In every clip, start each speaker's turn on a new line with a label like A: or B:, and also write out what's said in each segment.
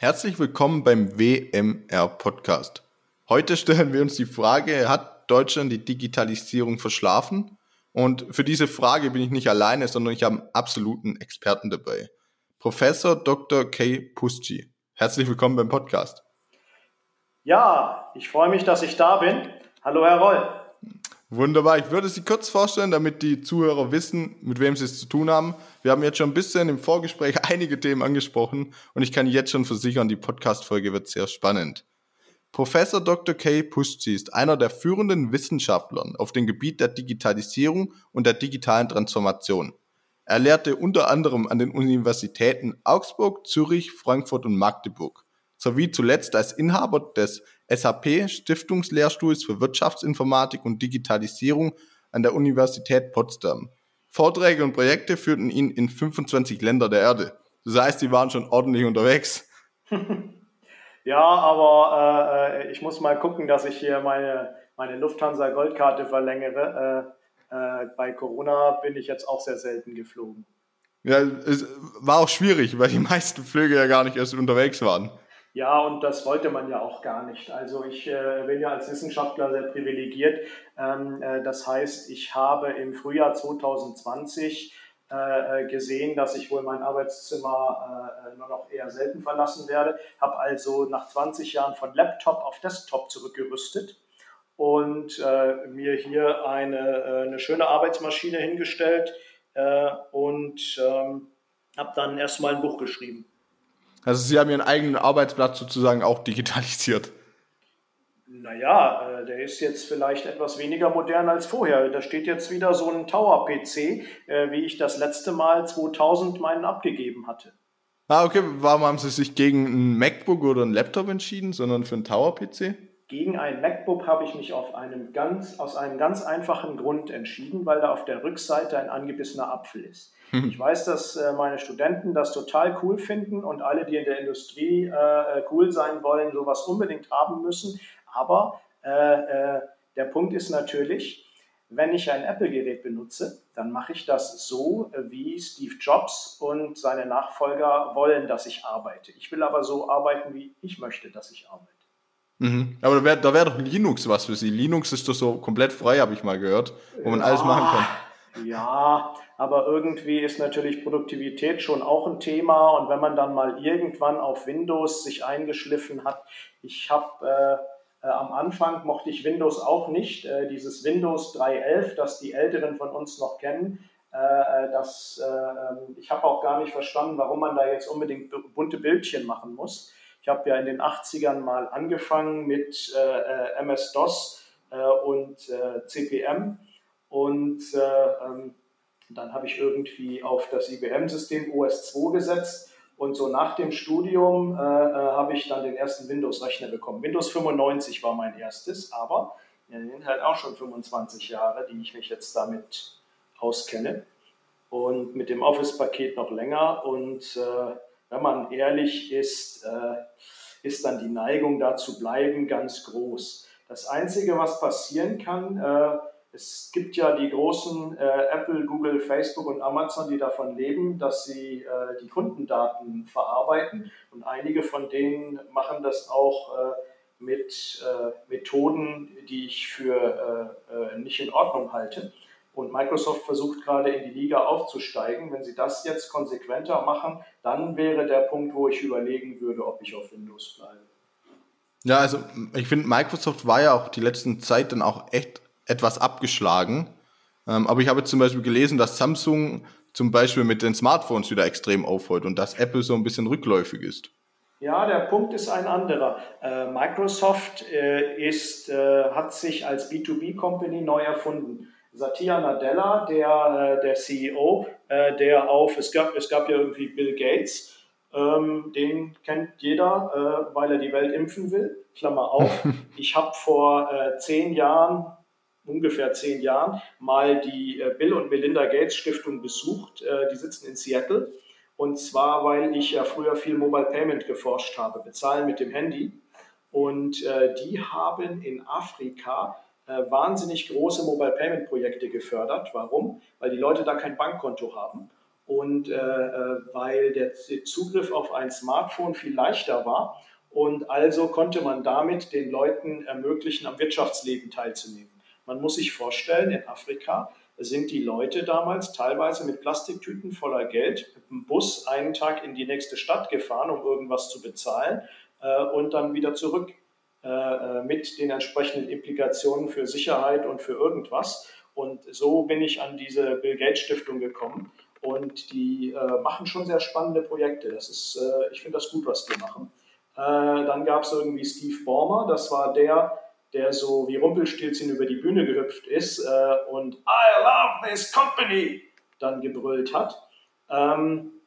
A: Herzlich willkommen beim WMR Podcast. Heute stellen wir uns die Frage, hat Deutschland die Digitalisierung verschlafen? Und für diese Frage bin ich nicht alleine, sondern ich habe einen absoluten Experten dabei. Professor Dr. Kay Pusci. Herzlich willkommen beim Podcast.
B: Ja, ich freue mich, dass ich da bin. Hallo, Herr Roll.
A: Wunderbar. Ich würde Sie kurz vorstellen, damit die Zuhörer wissen, mit wem Sie es zu tun haben. Wir haben jetzt schon ein bisschen im Vorgespräch einige Themen angesprochen und ich kann jetzt schon versichern, die Podcast-Folge wird sehr spannend. Professor Dr. Kay Puschzi ist einer der führenden Wissenschaftler auf dem Gebiet der Digitalisierung und der digitalen Transformation. Er lehrte unter anderem an den Universitäten Augsburg, Zürich, Frankfurt und Magdeburg sowie zuletzt als Inhaber des SAP Stiftungslehrstuhls für Wirtschaftsinformatik und Digitalisierung an der Universität Potsdam. Vorträge und Projekte führten ihn in 25 Länder der Erde. Das heißt, sie waren schon ordentlich unterwegs.
B: ja, aber äh, ich muss mal gucken, dass ich hier meine, meine Lufthansa Goldkarte verlängere. Äh, äh, bei Corona bin ich jetzt auch sehr selten geflogen.
A: Ja, es war auch schwierig, weil die meisten Flüge ja gar nicht erst unterwegs waren.
B: Ja, und das wollte man ja auch gar nicht. Also ich äh, bin ja als Wissenschaftler sehr privilegiert. Ähm, äh, das heißt, ich habe im Frühjahr 2020 äh, gesehen, dass ich wohl mein Arbeitszimmer äh, nur noch eher selten verlassen werde. Habe also nach 20 Jahren von Laptop auf Desktop zurückgerüstet und äh, mir hier eine, äh, eine schöne Arbeitsmaschine hingestellt und ähm, habe dann erstmal ein Buch geschrieben.
A: Also Sie haben Ihren eigenen Arbeitsplatz sozusagen auch digitalisiert.
B: Naja, äh, der ist jetzt vielleicht etwas weniger modern als vorher. Da steht jetzt wieder so ein Tower-PC, äh, wie ich das letzte Mal 2000 meinen abgegeben hatte.
A: Ah, okay. Warum haben Sie sich gegen ein MacBook oder ein Laptop entschieden, sondern für einen Tower-PC?
B: Gegen ein MacBook habe ich mich auf einem ganz, aus einem ganz einfachen Grund entschieden, weil da auf der Rückseite ein angebissener Apfel ist. Hm. Ich weiß, dass äh, meine Studenten das total cool finden und alle, die in der Industrie äh, cool sein wollen, sowas unbedingt haben müssen. Aber äh, der Punkt ist natürlich, wenn ich ein Apple-Gerät benutze, dann mache ich das so, wie Steve Jobs und seine Nachfolger wollen, dass ich arbeite. Ich will aber so arbeiten, wie ich möchte, dass ich arbeite.
A: Mhm. Aber da wäre da wär doch Linux was für Sie. Linux ist doch so komplett frei, habe ich mal gehört, wo man ja, alles machen kann.
B: Ja, aber irgendwie ist natürlich Produktivität schon auch ein Thema. Und wenn man dann mal irgendwann auf Windows sich eingeschliffen hat, ich habe äh, äh, am Anfang mochte ich Windows auch nicht. Äh, dieses Windows 3.11, das die Älteren von uns noch kennen, äh, äh, das, äh, ähm, ich habe auch gar nicht verstanden, warum man da jetzt unbedingt bunte Bildchen machen muss. Ich habe ja in den 80ern mal angefangen mit äh, äh MS-DOS äh, und äh, CPM und äh, ähm, dann habe ich irgendwie auf das IBM-System OS2 gesetzt. Und so nach dem Studium äh, habe ich dann den ersten Windows-Rechner bekommen. Windows 95 war mein erstes, aber ja, sind halt auch schon 25 Jahre, die ich mich jetzt damit auskenne. Und mit dem Office-Paket noch länger. Und äh, wenn man ehrlich ist, äh, ist dann die Neigung da zu bleiben ganz groß. Das Einzige, was passieren kann, äh, es gibt ja die großen äh, Apple, Google, Facebook und Amazon, die davon leben, dass sie die Kundendaten verarbeiten. Und einige von denen machen das auch mit Methoden, die ich für nicht in Ordnung halte. Und Microsoft versucht gerade in die Liga aufzusteigen. Wenn sie das jetzt konsequenter machen, dann wäre der Punkt, wo ich überlegen würde, ob ich auf Windows bleibe.
A: Ja, also ich finde, Microsoft war ja auch die letzten Zeit dann auch echt etwas abgeschlagen. Ähm, aber ich habe zum Beispiel gelesen, dass Samsung zum Beispiel mit den Smartphones wieder extrem aufholt und dass Apple so ein bisschen rückläufig ist.
B: Ja, der Punkt ist ein anderer. Äh, Microsoft äh, ist, äh, hat sich als B2B-Company neu erfunden. Satya Nadella, der, äh, der CEO, äh, der auf, es gab, es gab ja irgendwie Bill Gates, ähm, den kennt jeder, äh, weil er die Welt impfen will. Klammer auf. Ich habe vor äh, zehn Jahren, ungefähr zehn Jahren, mal die äh, Bill und Melinda Gates Stiftung besucht. Äh, die sitzen in Seattle. Und zwar, weil ich ja früher viel Mobile Payment geforscht habe, bezahlen mit dem Handy. Und die haben in Afrika äh, wahnsinnig große Mobile Payment Projekte gefördert. Warum? Weil die Leute da kein Bankkonto haben. und äh, äh, weil der Zugriff auf ein Smartphone viel leichter war. Und also konnte man damit den Leuten ermöglichen, am Wirtschaftsleben teilzunehmen. Man muss sich vorstellen, in Afrika sind die Leute damals teilweise mit Plastiktüten voller Geld mit dem Bus einen Tag in die nächste Stadt gefahren, um irgendwas zu bezahlen äh, und dann wieder zurück äh, äh, mit den entsprechenden Implikationen für Sicherheit und für irgendwas. Und so bin ich an diese Bill Gates Stiftung gekommen. Und die äh, machen schon sehr spannende Projekte. Das ist, äh, ich finde das gut, was die machen. Äh, dann gab es irgendwie Steve Ballmer, das war der, der so wie Rumpelstilzchen über die Bühne gehüpft ist äh, und I love this company dann gebrüllt hat. Ähm,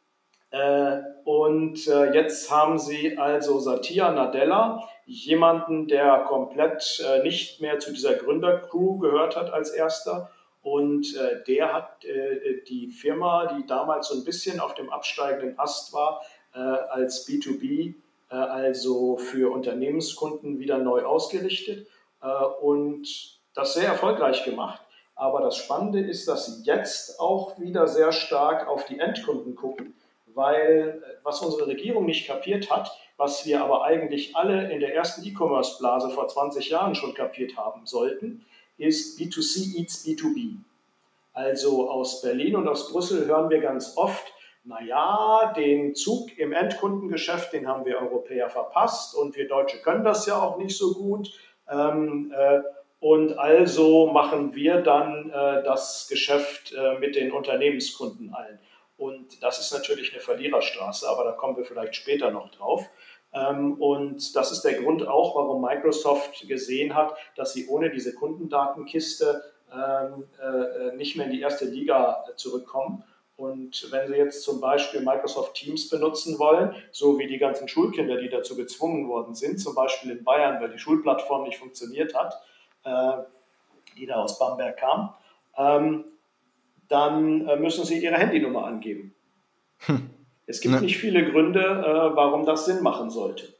B: äh, und äh, jetzt haben sie also Satya Nadella, jemanden, der komplett nicht mehr zu dieser Gründercrew gehört hat als erster und äh, der hat äh, die Firma, die damals so ein bisschen auf dem absteigenden Ast war, äh, als B2B, äh, also für Unternehmenskunden, wieder neu ausgerichtet äh, und das sehr erfolgreich gemacht. Aber das Spannende ist, dass sie jetzt auch wieder sehr stark auf die Endkunden gucken, weil äh, was unsere Regierung nicht kapiert hat, was wir aber eigentlich alle in der ersten E-Commerce-Blase vor 20 Jahren schon kapiert haben sollten, ist B2C eats B2B. Also aus Berlin und aus Brüssel hören wir ganz oft, naja, den Zug im Endkundengeschäft, den haben wir Europäer verpasst und wir Deutsche können das ja auch nicht so gut. Ähm, äh, und also machen wir dann äh, das Geschäft äh, mit den Unternehmenskunden allen. Und das ist natürlich eine Verliererstraße, aber da kommen wir vielleicht später noch drauf. Ähm, und das ist der Grund auch, warum Microsoft gesehen hat, dass sie ohne diese Kundendatenkiste ähm, äh, nicht mehr in die erste Liga zurückkommen. Und wenn Sie jetzt zum Beispiel Microsoft Teams benutzen wollen, so wie die ganzen Schulkinder, die dazu gezwungen worden sind, zum Beispiel in Bayern, weil die Schulplattform nicht funktioniert hat, äh, die da aus Bamberg kam, ähm, dann äh, müssen Sie Ihre Handynummer angeben. Hm. Es gibt ne. nicht viele Gründe, äh, warum das Sinn machen sollte.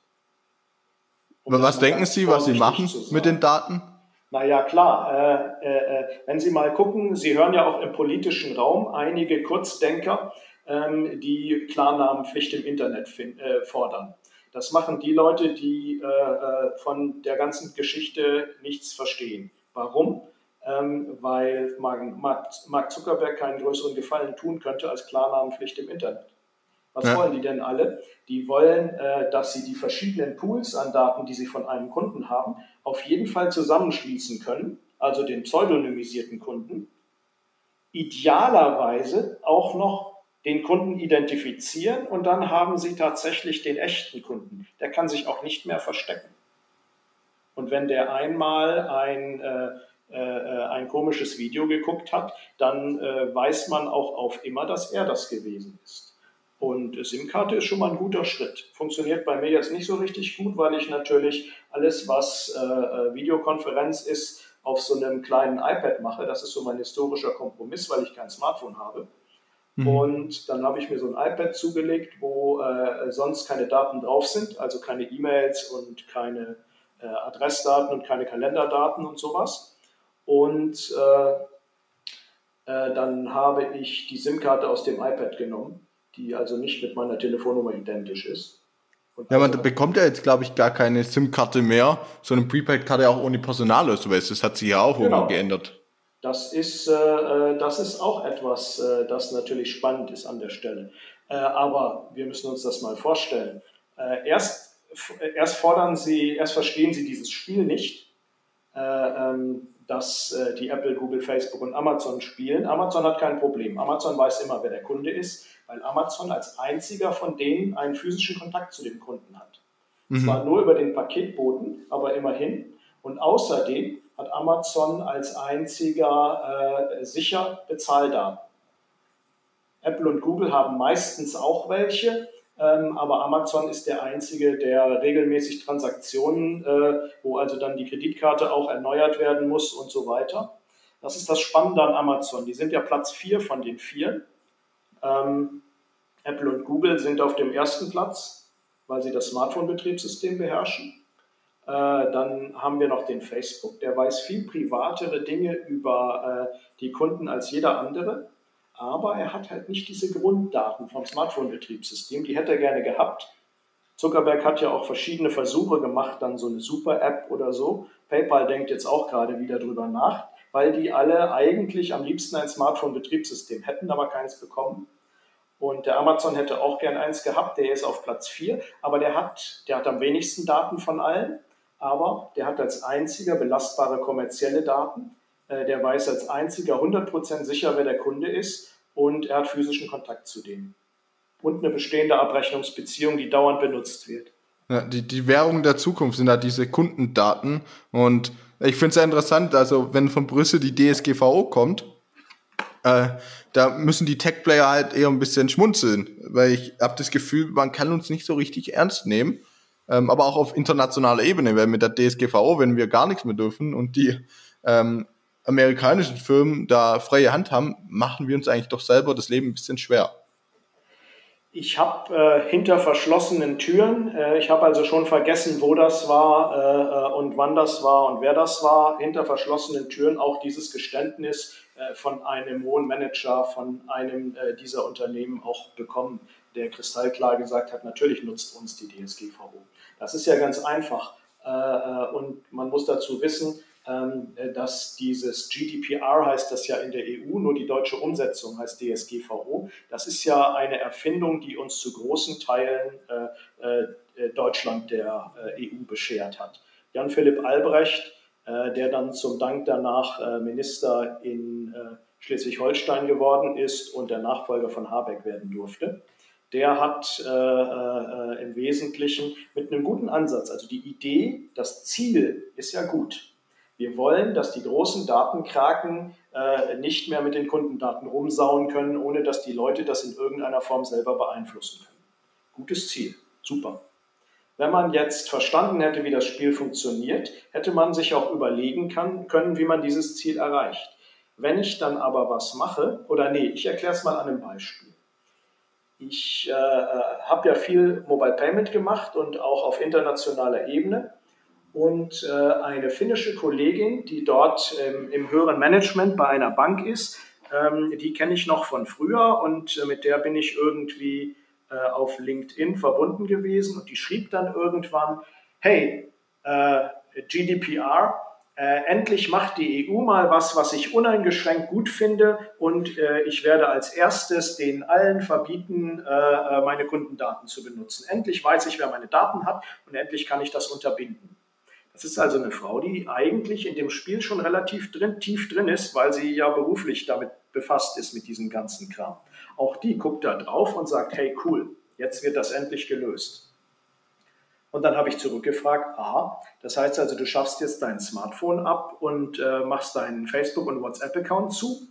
A: Um was denken Sie, was Sie machen mit den Daten?
B: Naja, klar. Äh, äh, äh, wenn Sie mal gucken, Sie hören ja auch im politischen Raum einige Kurzdenker, ähm, die Klarnamenpflicht im Internet äh, fordern. Das machen die Leute, die von der ganzen Geschichte nichts verstehen. Warum? Ähm, weil Mark Zuckerberg keinen größeren Gefallen tun könnte als Klarnamenpflicht im Internet. Was ja. wollen die denn alle? Die wollen, äh, dass sie die verschiedenen Pools an Daten, die sie von einem Kunden haben, auf jeden Fall zusammenschließen können, also den pseudonymisierten Kunden. Idealerweise auch noch den Kunden identifizieren und dann haben sie tatsächlich den echten Kunden. Der kann sich auch nicht mehr verstecken. Und wenn der einmal ein, äh, äh, ein komisches Video geguckt hat, dann äh, weiß man auch auf immer, dass er das gewesen ist. Und SIM-Karte ist schon mal ein guter Schritt. Funktioniert bei mir jetzt nicht so richtig gut, weil ich natürlich alles, was äh, äh, Videokonferenz ist, auf so einem kleinen iPad mache. Das ist so mein historischer Kompromiss, weil ich kein Smartphone habe. Mhm. Und dann habe ich mir so ein iPad zugelegt, wo äh, sonst keine Daten drauf sind, also keine E-Mails und keine äh, Adressdaten und keine Kalenderdaten und sowas. Und äh, äh dann habe ich die SIM-Karte aus dem iPad genommen die also nicht mit meiner Telefonnummer identisch ist.
A: Und ja, man bekommt ja jetzt, glaube ich, gar keine SIM-Karte mehr, so eine Prepaid-Karte auch ohne Personalausweis. Das hat sich ja auch genau. geändert.
B: Das ist, äh, äh, das ist auch etwas, äh, das natürlich spannend ist an der Stelle. Äh, aber wir müssen uns das mal vorstellen. Erst, erst fordern Sie, erst verstehen Sie dieses Spiel nicht, äh, ähm, dass die Apple, Google, Facebook und Amazon spielen. Amazon hat kein Problem. Amazon weiß immer, wer der Kunde ist weil Amazon als einziger von denen einen physischen Kontakt zu dem Kunden hat. Mhm. Zwar nur über den Paketboten, aber immerhin. Und außerdem hat Amazon als einziger äh, sicher Bezahldaten. Apple und Google haben meistens auch welche, aber Amazon ist der einzige, der regelmäßig Transaktionen, äh, wo also dann die Kreditkarte auch erneuert werden muss und so weiter. Das ist das Spannende an Amazon. Die sind ja Platz 4 von den vier. Ähm, Apple und Google sind auf dem ersten Platz, weil sie das Smartphone-Betriebssystem beherrschen. Äh, dann haben wir noch den Facebook, der weiß viel privatere Dinge über äh, die Kunden als jeder andere. Aber er hat halt nicht diese Grunddaten vom Smartphone-Betriebssystem, die hätte er gerne gehabt. Zuckerberg hat ja auch verschiedene Versuche gemacht, dann so eine Super-App oder so. PayPal denkt jetzt auch gerade wieder drüber nach, weil die alle eigentlich am liebsten ein Smartphone-Betriebssystem hätten, aber keins bekommen. Und der Amazon hätte auch gern eins gehabt, der ist auf Platz 4, aber der hat, der hat am wenigsten Daten von allen, aber der hat als einziger belastbare kommerzielle Daten. Äh, der weiß als einziger 100% sicher, wer der Kunde ist und er hat physischen Kontakt zu dem. Und eine bestehende Abrechnungsbeziehung, die dauernd benutzt wird.
A: Ja, die, die Währung der Zukunft sind da diese Kundendaten. Und ich finde es sehr interessant, also wenn von Brüssel die DSGVO kommt, äh, da müssen die Tech-Player halt eher ein bisschen schmunzeln, weil ich habe das Gefühl, man kann uns nicht so richtig ernst nehmen. Ähm, aber auch auf internationaler Ebene, weil mit der DSGVO, wenn wir gar nichts mehr dürfen und die ähm, amerikanischen Firmen da freie Hand haben, machen wir uns eigentlich doch selber das Leben ein bisschen schwer.
B: Ich habe äh, hinter verschlossenen Türen, äh, ich habe also schon vergessen, wo das war äh, äh, und wann das war und wer das war, hinter verschlossenen Türen auch dieses Geständnis äh, von einem hohen Manager von einem äh, dieser Unternehmen auch bekommen, der kristallklar gesagt hat, natürlich nutzt uns die DSGVO. Das ist ja ganz einfach und man muss dazu wissen, dass dieses GDPR heißt das ja in der EU, nur die deutsche Umsetzung heißt DSGVO. Das ist ja eine Erfindung, die uns zu großen Teilen äh, äh, Deutschland der EU beschert hat. Jan-Philipp Albrecht, der dann zum Dank danach Minister in Schleswig-Holstein geworden ist und der Nachfolger von Habeck werden durfte, der hat äh, äh, im Wesentlichen mit einem guten Ansatz, also die Idee, das Ziel ist ja gut, wir wollen, dass die großen Datenkraken äh, nicht mehr mit den Kundendaten rumsauen können, ohne dass die Leute das in irgendeiner Form selber beeinflussen können. Gutes Ziel, super. Wenn man jetzt verstanden hätte, wie das Spiel funktioniert, hätte man sich auch überlegen kann, können, wie man dieses Ziel erreicht. Wenn ich dann aber was mache, oder nee, ich erkläre es mal an einem Beispiel. Ich äh, äh habe ja viel Mobile Payment gemacht und auch auf internationaler Ebene und äh, eine finnische Kollegin, die dort ähm, im höheren Management bei einer Bank ist, ähm, die kenne ich noch von früher und äh, mit der bin ich irgendwie äh, auf LinkedIn verbunden gewesen und die schrieb dann irgendwann, hey, äh, GDPR, äh, endlich macht die EU mal was, was ich uneingeschränkt gut finde und äh, ich werde als erstes den allen verbieten, meine Kundendaten zu benutzen. Endlich weiß ich, wer meine Daten hat und endlich kann ich das unterbinden. Das ist also eine Frau, die eigentlich in dem Spiel schon relativ drin, tief drin ist, weil sie ja beruflich damit befasst ist mit diesem ganzen Kram. Auch die guckt da drauf und sagt, hey cool, jetzt wird das endlich gelöst. Und dann habe ich zurückgefragt, aha, das heißt also, du schaffst jetzt dein Smartphone ab und äh, machst deinen Facebook- und WhatsApp-Account zu?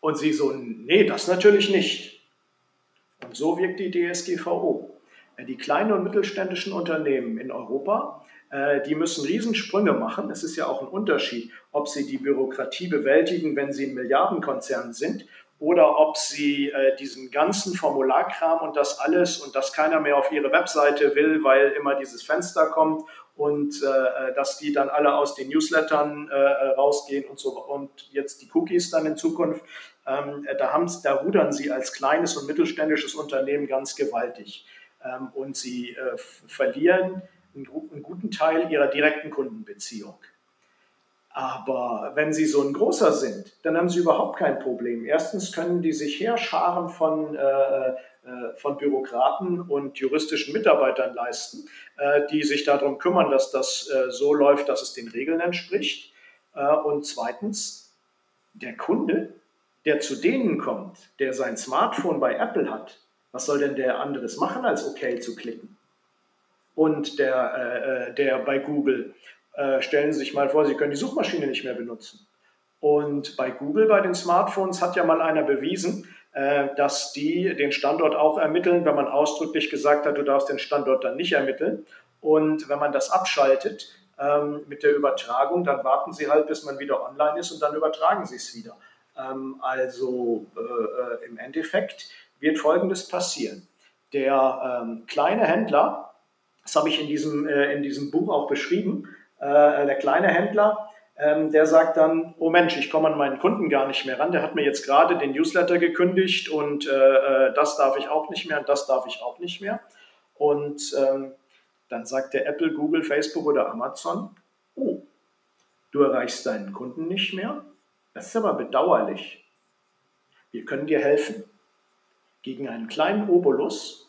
B: Und sie so, nee, das natürlich nicht. Und so wirkt die DSGVO. Die kleinen und mittelständischen Unternehmen in Europa, äh, die müssen Riesensprünge machen. Es ist ja auch ein Unterschied, ob sie die Bürokratie bewältigen, wenn sie ein Milliardenkonzern sind oder ob sie äh, diesen ganzen Formularkram und das alles und das keiner mehr auf ihre Webseite will, weil immer dieses Fenster kommt und äh, dass die dann alle aus den Newslettern äh, rausgehen und so und jetzt die Cookies dann in Zukunft, ähm, da, da rudern sie als kleines und mittelständisches Unternehmen ganz gewaltig ähm, und sie äh, verlieren einen, guten Teil ihrer direkten Kundenbeziehung. Aber wenn Sie so ein großer sind, dann haben Sie überhaupt kein Problem. Erstens können die sich herscharen von, äh, äh, von Bürokraten und juristischen Mitarbeitern leisten, äh, die sich darum kümmern, dass das so läuft, dass es den Regeln entspricht. Und zweitens, der Kunde, der zu denen kommt, der sein Smartphone bei Apple hat, was soll denn der anderes machen, als OK zu klicken? Und der, äh, äh, der bei Google, äh, stellen Sie sich mal vor, Sie können die Suchmaschine nicht mehr benutzen. Und bei Google, bei den Smartphones, hat ja mal einer bewiesen, äh, dass die den Standort auch ermitteln, wenn man ausdrücklich gesagt hat, du darfst den Standort dann nicht ermitteln. Und wenn man das abschaltet ähm, mit der Übertragung, dann warten sie halt, bis man wieder online ist und dann übertragen sie es wieder. Ähm, also äh, äh im Endeffekt wird Folgendes passieren. Der ähm, kleine Händler, das habe ich in diesem, äh, in diesem Buch auch beschrieben, äh, der kleine Händler, ähm, der sagt dann, oh Mensch, ich komme an meinen Kunden gar nicht mehr ran, der hat mir jetzt gerade den Newsletter gekündigt und äh, äh, das darf ich auch nicht mehr und das darf ich auch nicht mehr. Und ähm, dann sagt der Apple, Google, Facebook oder Amazon, oh, du erreichst deinen Kunden nicht mehr, das ist aber bedauerlich. Wir können dir helfen. Gegen einen kleinen Obolus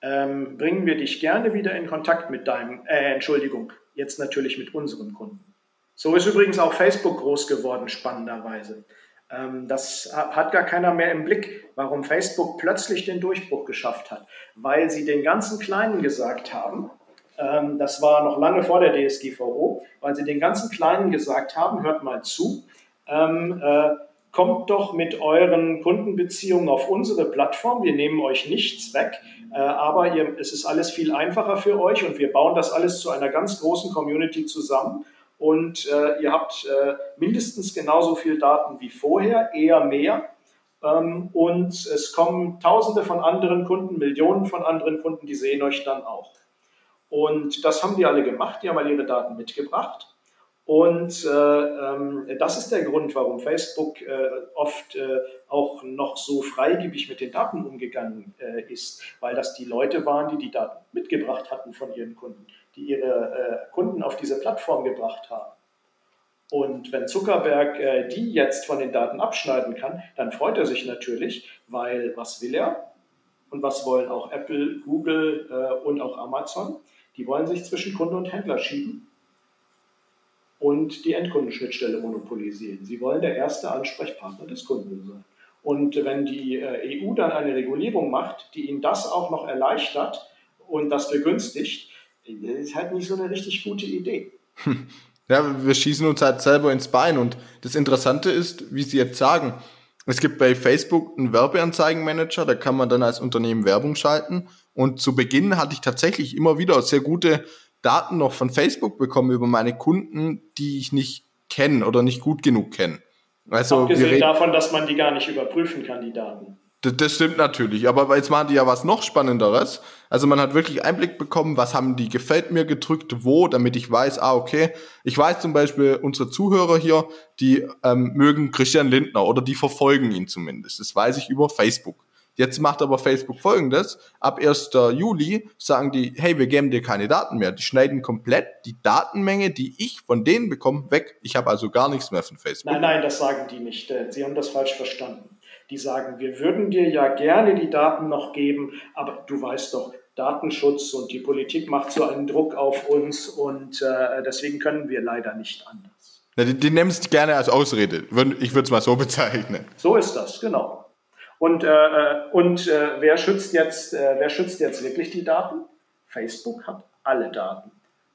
B: ähm, bringen wir dich gerne wieder in Kontakt mit deinem, äh, Entschuldigung, jetzt natürlich mit unseren Kunden. So ist übrigens auch Facebook groß geworden, spannenderweise. Ähm, das hat gar keiner mehr im Blick, warum Facebook plötzlich den Durchbruch geschafft hat. Weil sie den ganzen Kleinen gesagt haben, ähm, das war noch lange vor der DSGVO, weil sie den ganzen Kleinen gesagt haben, hört mal zu, ähm, äh, kommt doch mit euren Kundenbeziehungen auf unsere Plattform, wir nehmen euch nichts weg, äh, aber ihr, es ist alles viel einfacher für euch und wir bauen das alles zu einer ganz großen Community zusammen und äh, ihr habt äh, mindestens genauso viel Daten wie vorher, eher mehr. Ähm, und es kommen Tausende von anderen Kunden, Millionen von anderen Kunden, die sehen euch dann auch. Und das haben die alle gemacht, die haben alle ihre Daten mitgebracht. Und äh, ähm, das ist der Grund, warum Facebook äh, oft äh, auch noch so freigebig mit den Daten umgegangen äh, ist, weil das die Leute waren, die die Daten mitgebracht hatten von ihren Kunden die ihre äh, Kunden auf diese Plattform gebracht haben. Und wenn Zuckerberg äh, die jetzt von den Daten abschneiden kann, dann freut er sich natürlich, weil was will er? Und was wollen auch Apple, Google und auch Amazon? Die wollen sich zwischen Kunde und Händler schieben und die Endkundenschnittstelle monopolisieren. Sie wollen der erste Ansprechpartner des Kunden sein. Und wenn die äh, EU dann eine Regulierung macht, die ihnen das auch noch erleichtert und das begünstigt, ist halt nicht so eine richtig gute Idee.
A: Ja, wir schießen uns halt selber ins Bein. Und das Interessante ist, wie Sie jetzt sagen, es gibt bei Facebook einen Werbeanzeigenmanager, da kann man dann als Unternehmen Werbung schalten. Und zu Beginn hatte ich tatsächlich immer wieder sehr gute Daten noch von Facebook bekommen über meine Kunden, die ich nicht kenne oder nicht gut genug kenne.
B: Also, Abgesehen davon, dass man die gar nicht überprüfen kann, die Daten.
A: Das, das, stimmt natürlich, aber jetzt machen die ja was noch Spannenderes. Also man hat wirklich Einblick bekommen, was haben die gefällt mir gedrückt, wo, damit ich weiß, ah, okay, ich weiß zum Beispiel, unsere Zuhörer hier, die ähm, mögen Christian Lindner oder die verfolgen ihn zumindest. Das weiß ich über Facebook. Jetzt macht aber Facebook folgendes. Ab 1. Juli sagen die, hey, wir geben dir keine Daten mehr. Die schneiden komplett die Datenmenge, die ich von denen bekomme, weg. Ich habe also gar nichts mehr von Facebook.
B: Nein, nein, das sagen die nicht. Sie haben das falsch verstanden die sagen, wir würden dir ja gerne die Daten noch geben, aber du weißt doch, Datenschutz und die Politik macht so einen Druck auf uns und äh, deswegen können wir leider nicht anders.
A: Ja, die, die es gerne als Ausrede. Ich würde es mal so bezeichnen.
B: So ist das, genau. Und, äh, äh, und äh, wer, schützt jetzt, äh, wer schützt jetzt wirklich die Daten? Facebook hat alle Daten.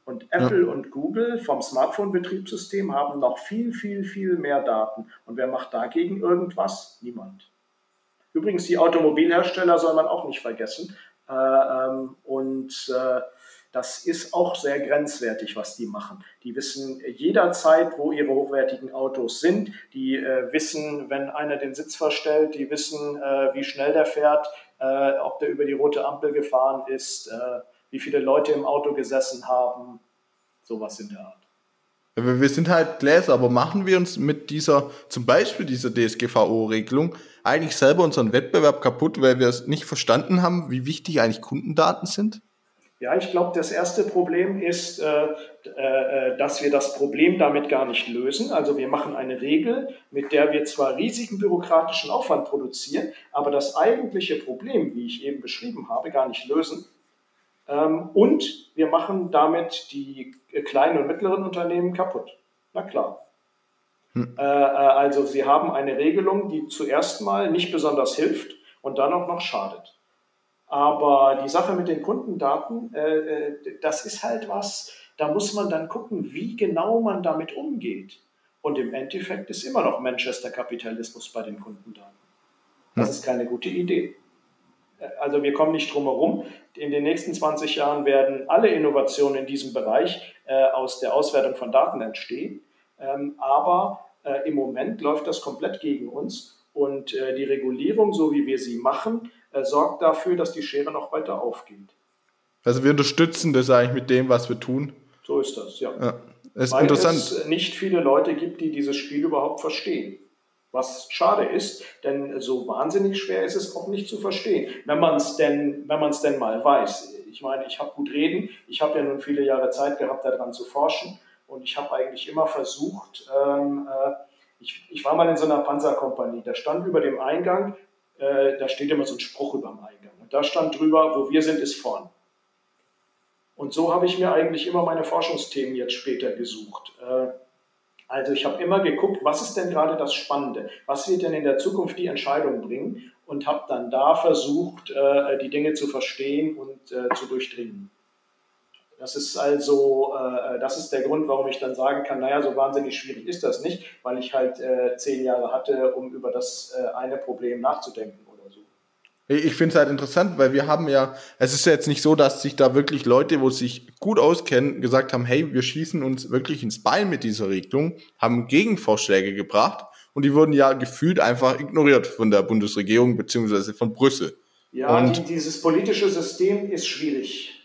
B: Und Apple ja. und Google vom Smartphone-Betriebssystem haben noch viel, viel, viel mehr Daten. Und wer macht dagegen irgendwas? Niemand. Übrigens, die Automobilhersteller soll man auch nicht vergessen. Äh, ähm, und äh, das ist auch sehr grenzwertig, was die machen. Die wissen jederzeit, wo ihre hochwertigen Autos sind. Die äh, wissen, wenn einer den Sitz verstellt. Die wissen, äh, wie schnell der fährt, äh, ob der über die rote Ampel gefahren ist äh, wie viele Leute im Auto gesessen haben, sowas in der Art.
A: Wir sind halt Gläser, aber machen wir uns mit dieser, zum Beispiel dieser DSGVO-Regelung, eigentlich selber unseren Wettbewerb kaputt, weil wir es nicht verstanden haben, wie wichtig eigentlich Kundendaten sind?
B: Ja, ich glaube, das erste Problem ist, äh, äh, dass wir das Problem damit gar nicht lösen. Also wir machen eine Regel, mit der wir zwar riesigen bürokratischen Aufwand produzieren, aber das eigentliche Problem, wie ich eben beschrieben habe, gar nicht lösen. Ähm, und wir machen damit die kleinen und mittleren Unternehmen kaputt. Na klar. Hm. Äh, äh, also sie haben eine Regelung, die zuerst mal nicht besonders hilft und dann auch noch schadet. Aber die Sache mit den Kundendaten, äh, das ist halt was, da muss man dann gucken, wie genau man damit umgeht. Und im Endeffekt ist immer noch Manchester-Kapitalismus bei den Kundendaten. Das hm. ist keine gute Idee. Also wir kommen nicht drum herum. In den nächsten 20 Jahren werden alle Innovationen in diesem Bereich äh, aus der Auswertung von Daten entstehen. Ähm, aber äh, im Moment läuft das komplett gegen uns. Und äh, die Regulierung, so wie wir sie machen, äh, sorgt dafür, dass die Schere noch weiter aufgeht.
A: Also wir unterstützen das eigentlich mit dem, was wir tun.
B: So ist das, ja. ja.
A: Ist
B: weil
A: interessant.
B: es nicht viele Leute gibt, die dieses Spiel überhaupt verstehen. Was schade ist, denn so wahnsinnig schwer ist es auch nicht zu verstehen, wenn man es denn, wenn man es denn mal weiß. Ich meine, ich habe gut reden, ich habe ja nun viele Jahre Zeit gehabt, daran zu forschen und ich habe eigentlich immer versucht, ähm, äh, ich, ich, war mal in so einer Panzerkompanie, da stand über dem Eingang, äh, da steht immer so ein Spruch über dem Eingang und da stand drüber, wo wir sind, ist vorn. Und so habe ich mir eigentlich immer meine Forschungsthemen jetzt später gesucht. Äh, also ich habe immer geguckt, was ist denn gerade das Spannende? Was wird denn in der Zukunft die Entscheidung bringen? Und habe dann da versucht, äh, die Dinge zu verstehen und zu durchdringen. Das ist also, äh, das ist der Grund, warum ich dann sagen kann, naja, so wahnsinnig schwierig ist das nicht, weil ich halt zehn Jahre hatte, um über das eine Problem nachzudenken.
A: Ich finde es halt interessant, weil wir haben ja, es ist ja jetzt nicht so, dass sich da wirklich Leute, wo sich gut auskennen, gesagt haben, hey, wir schießen uns wirklich ins Bein mit dieser Regelung, haben Gegenvorschläge gebracht und die wurden ja gefühlt einfach ignoriert von der Bundesregierung beziehungsweise von Brüssel.
B: Ja, und dieses politische System ist schwierig.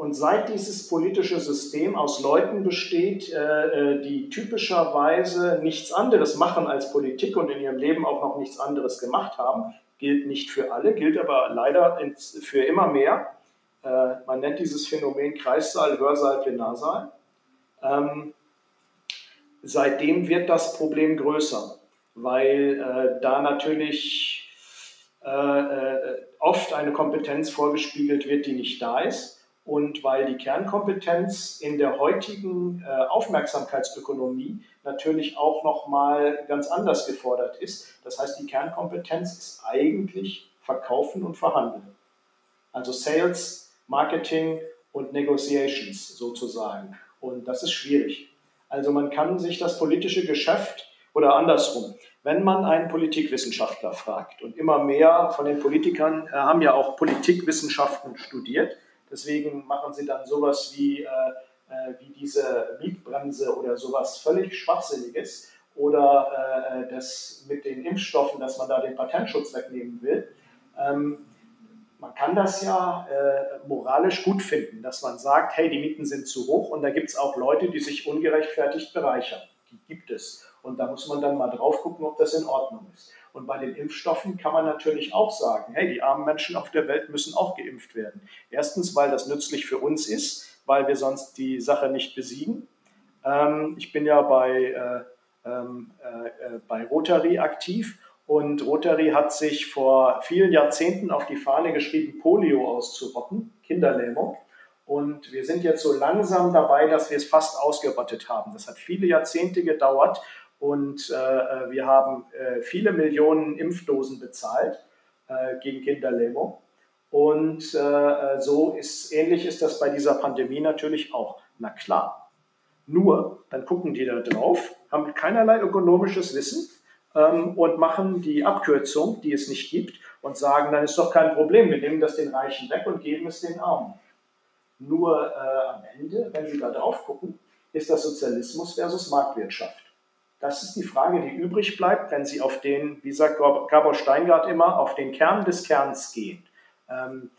B: Und seit dieses politische System aus Leuten besteht, äh, äh, die typischerweise nichts anderes machen als Politik und in ihrem Leben auch noch nichts anderes gemacht haben, gilt nicht für alle, gilt aber leider für immer mehr. Äh, man nennt dieses Phänomen Kreissaal, Hörsaal, Plenarsaal. Ähm, seitdem wird das Problem größer, weil da natürlich oft eine Kompetenz vorgespiegelt wird, die nicht da ist und weil die Kernkompetenz in der heutigen äh, Aufmerksamkeitsökonomie natürlich auch nochmal ganz anders gefordert ist. Das heißt, die Kernkompetenz ist eigentlich Verkaufen und Verhandeln. Also Sales, Marketing und Negotiations sozusagen. Und das ist schwierig. Also man kann sich das politische Geschäft oder andersrum, wenn man einen Politikwissenschaftler fragt und immer mehr von den Politikern äh, haben ja auch Politikwissenschaften studiert, Deswegen machen sie dann sowas wie, äh, äh, wie diese Mietbremse oder sowas völlig Schwachsinniges oder äh, das mit den Impfstoffen, dass man da den Patentschutz wegnehmen will. Ähm, man kann das ja äh, moralisch gut finden, dass man sagt, hey, die Mieten sind zu hoch und da gibt es auch Leute, die sich ungerechtfertigt bereichern. Die gibt es. Und da muss man dann mal drauf gucken, ob das in Ordnung ist. Und bei den Impfstoffen kann man natürlich auch sagen, hey, die armen Menschen auf der Welt müssen auch geimpft werden. Erstens, weil das nützlich für uns ist, weil wir sonst die Sache nicht besiegen. Ähm, ich bin ja bei, äh, ähm, äh, äh, bei Rotary aktiv und Rotary hat sich vor vielen Jahrzehnten auf die Fahne geschrieben, Polio auszurotten, Kinderlähmung. Und wir sind jetzt so langsam dabei, dass wir es fast ausgerottet haben. Das hat viele Jahrzehnte gedauert und äh, äh, wir haben äh, viele Millionen Impfdosen bezahlt äh, gegen Kinderlähmung. Und äh, äh, so ist ähnlich ist das bei dieser Pandemie natürlich auch. Na klar. Nur, dann gucken die da drauf, haben keinerlei ökonomisches Wissen ähm, und machen die Abkürzung, die es nicht gibt, und sagen, dann ist doch kein Problem, wir nehmen das den Reichen weg und geben es den Armen. Nur am Ende, wenn Sie da drauf gucken, ist das Sozialismus versus Marktwirtschaft. Das ist die Frage, die übrig bleibt, wenn Sie auf den, wie sagt Gabor Steingart immer, auf den Kern des Kerns gehen. Ähm,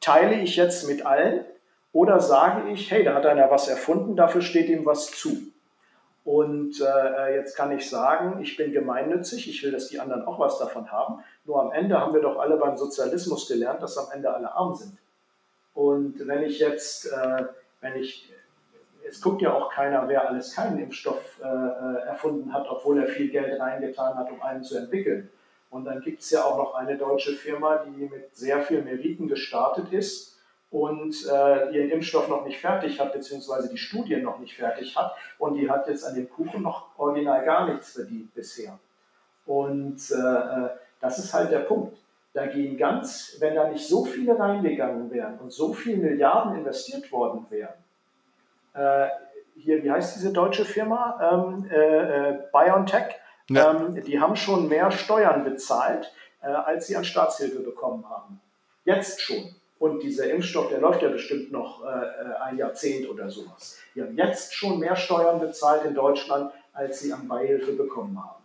B: teile ich jetzt mit allen oder sage ich, hey, da hat einer was erfunden, dafür steht ihm was zu. Und äh, jetzt kann ich sagen, ich bin gemeinnützig, ich will, dass die anderen auch was davon haben. Nur am Ende haben wir doch alle beim Sozialismus gelernt, dass am Ende alle arm sind. Und wenn ich jetzt, äh, wenn ich es guckt ja auch keiner, wer alles keinen Impfstoff äh, äh, erfunden hat, obwohl er viel Geld reingetan hat, um einen zu entwickeln. Und dann gibt es ja auch noch eine deutsche Firma, die mit sehr viel Meriten gestartet ist und äh, ihren Impfstoff noch nicht fertig hat, beziehungsweise die Studien noch nicht fertig hat. Und die hat jetzt an dem Kuchen noch original gar nichts verdient bisher. Und äh, äh das ist halt der Punkt. Da gehen ganz, wenn da nicht so viele reingegangen wären und so viele Milliarden investiert worden wären, äh, hier, wie heißt diese deutsche Firma? Ähm, äh, äh, BioNTech. Ja. Ähm, die haben schon mehr Steuern bezahlt, äh, als sie an Staatshilfe bekommen haben. Jetzt schon. Und dieser Impfstoff, der läuft ja bestimmt noch ein Jahrzehnt oder sowas. Die haben jetzt schon mehr Steuern bezahlt in Deutschland, als sie an Beihilfe bekommen haben.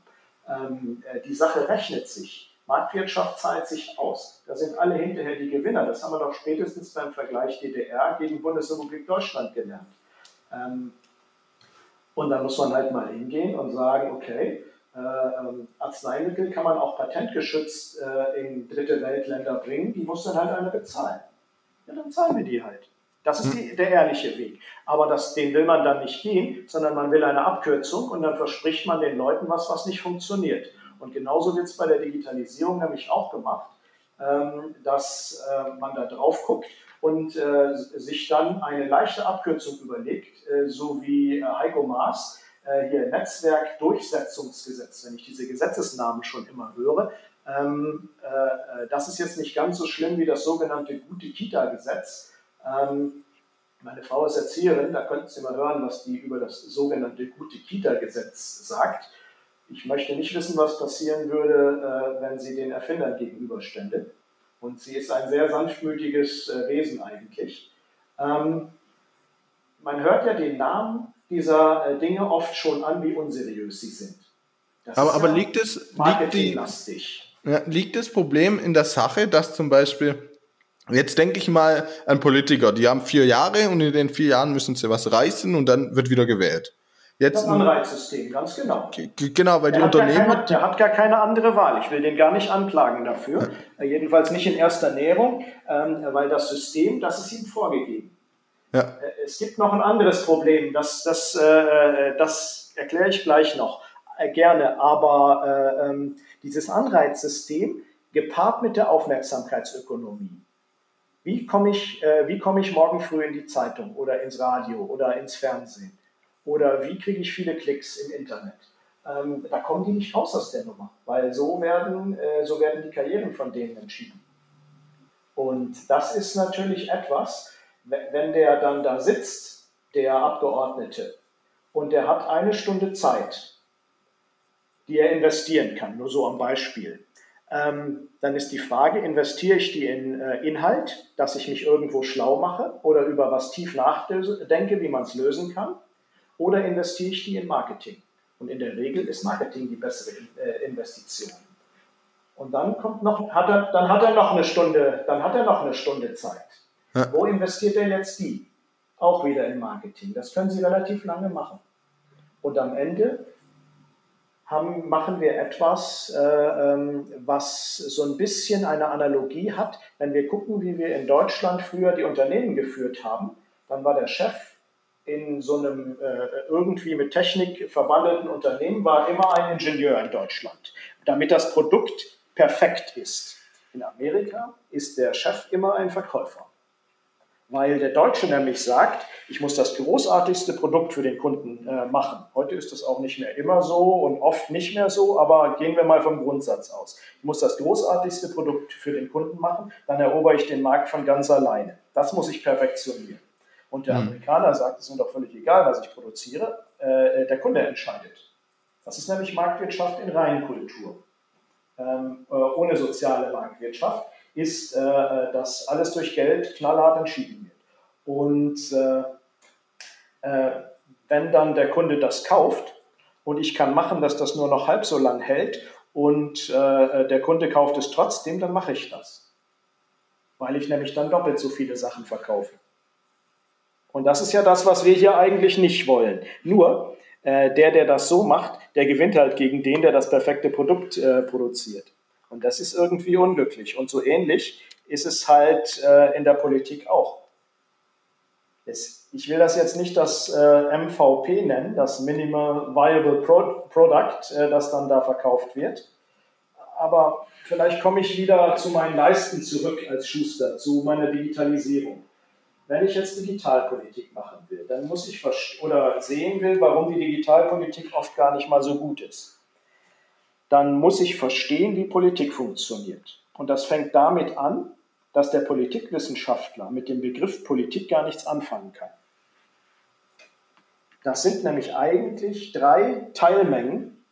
B: Ähm, die Sache rechnet sich. Marktwirtschaft zahlt sich aus. Da sind alle hinterher die Gewinner. Das haben wir doch spätestens beim Vergleich DDR gegen Bundesrepublik Deutschland gelernt. Ähm, und dann muss man halt mal hingehen und sagen, okay, äh, ähm, Arzneimittel kann man auch patentgeschützt äh, in dritte Weltländer bringen, die muss dann halt einer bezahlen. Ja, dann zahlen wir die halt. Das ist die, der ehrliche Weg. Aber das, den will man dann nicht gehen, sondern man will eine Abkürzung und dann verspricht man den Leuten was, was nicht funktioniert. Und genauso wird es bei der Digitalisierung nämlich auch gemacht, ähm, dass äh, man da drauf guckt und äh, sich dann eine leichte Abkürzung überlegt, äh, so wie äh, Heiko Maas, äh, hier Netzwerkdurchsetzungsgesetz, wenn ich diese Gesetzesnamen schon immer höre. Ähm, äh, das ist jetzt nicht ganz so schlimm wie das sogenannte gute Kita-Gesetz. Ähm, meine Frau ist Erzieherin, da könnten Sie mal hören, was die über das sogenannte gute Kita-Gesetz sagt. Ich möchte nicht wissen, was passieren würde, äh, wenn sie den Erfindern gegenüberstände. Und sie ist ein sehr sanftmütiges äh, Wesen eigentlich. Ähm, man hört ja den Namen dieser äh, Dinge oft schon an, wie unseriös sie sind.
A: Das aber, aber ja liegt es liegt, die, ja, liegt das Problem in der Sache, dass zum Beispiel Jetzt denke ich mal an Politiker, die haben vier Jahre und in den vier Jahren müssen sie was reißen und dann wird wieder gewählt.
B: Jetzt das Anreizsystem, ganz genau.
A: Genau, weil der die Unternehmen.
B: Keine, der hat gar keine andere Wahl. Ich will den gar nicht anklagen dafür. Ja. Äh, jedenfalls nicht in erster Näherung, ähm, weil das System, das ist ihm vorgegeben. Ja. Äh, es gibt noch ein anderes Problem, das, das, äh, das erkläre ich gleich noch gerne. Aber ähm, dieses Anreizsystem gepaart mit der Aufmerksamkeitsökonomie wie komme ich, wie komme ich morgen früh in die Zeitung oder ins Radio oder ins Fernsehen? Oder wie kriege ich viele Klicks im Internet? Ähm, da kommen die nicht raus aus der Nummer, weil so werden, äh, so werden die Karrieren von denen entschieden. Und das ist natürlich etwas, wenn der dann da sitzt, der Abgeordnete, und der hat eine Stunde Zeit, die er investieren kann, nur so am Beispiel. Ähm, dann ist die Frage, investiere ich die in äh, Inhalt, dass ich mich irgendwo schlau mache oder über was tief nachdenke, wie man es lösen kann, oder investiere ich die in Marketing? Und in der Regel ist Marketing die bessere äh, Investition. Und dann kommt noch, hat er, dann hat er noch eine Stunde, dann hat er noch eine Stunde Zeit. Ja. Wo investiert er jetzt die? Auch wieder in Marketing. Das können Sie relativ lange machen. Und am Ende haben, machen wir etwas, äh, ähm, was so ein bisschen eine Analogie hat. Wenn wir gucken, wie wir in Deutschland früher die Unternehmen geführt haben, dann war der Chef in so einem äh, irgendwie mit Technik verwandelten Unternehmen, war immer ein Ingenieur in Deutschland, damit das Produkt perfekt ist. In Amerika ist der Chef immer ein Verkäufer weil der Deutsche nämlich sagt, ich muss das großartigste Produkt für den Kunden äh, machen. Heute ist das auch nicht mehr immer so und oft nicht mehr so, aber gehen wir mal vom Grundsatz aus. Ich muss das großartigste Produkt für den Kunden machen, dann erober ich den Markt von ganz alleine. Das muss ich perfektionieren. Und der mhm. Amerikaner sagt, es ist mir doch völlig egal, was ich produziere, äh, der Kunde entscheidet. Das ist nämlich Marktwirtschaft in Reinkultur, ähm, äh, ohne soziale Marktwirtschaft ist, äh, äh, dass alles durch Geld knallhart entschieden wird. Und äh, äh, wenn dann der Kunde das kauft und ich kann machen, dass das nur noch halb so lang hält und äh, der Kunde kauft es trotzdem, dann mache ich das. Weil ich nämlich dann doppelt so viele Sachen verkaufe. Und das ist ja das, was wir hier eigentlich nicht wollen. Nur, äh, der, der das so macht, der gewinnt halt gegen den, der das perfekte Produkt äh, produziert. Und das ist irgendwie unglücklich. Und so ähnlich ist es halt äh, in der Politik auch. Es, ich will das jetzt nicht das äh, MVP nennen, das Minimal Viable Pro Product, äh, das dann da verkauft wird. Aber vielleicht komme ich wieder zu meinen Leisten zurück als Schuster, zu meiner Digitalisierung. Wenn ich jetzt Digitalpolitik machen will, dann muss ich oder sehen will, warum die Digitalpolitik oft gar nicht mal so gut ist dann muss ich verstehen, wie Politik funktioniert. Und das fängt damit an, dass der Politikwissenschaftler mit dem Begriff Politik gar nichts anfangen kann. Das sind nämlich eigentlich drei Teilmengen.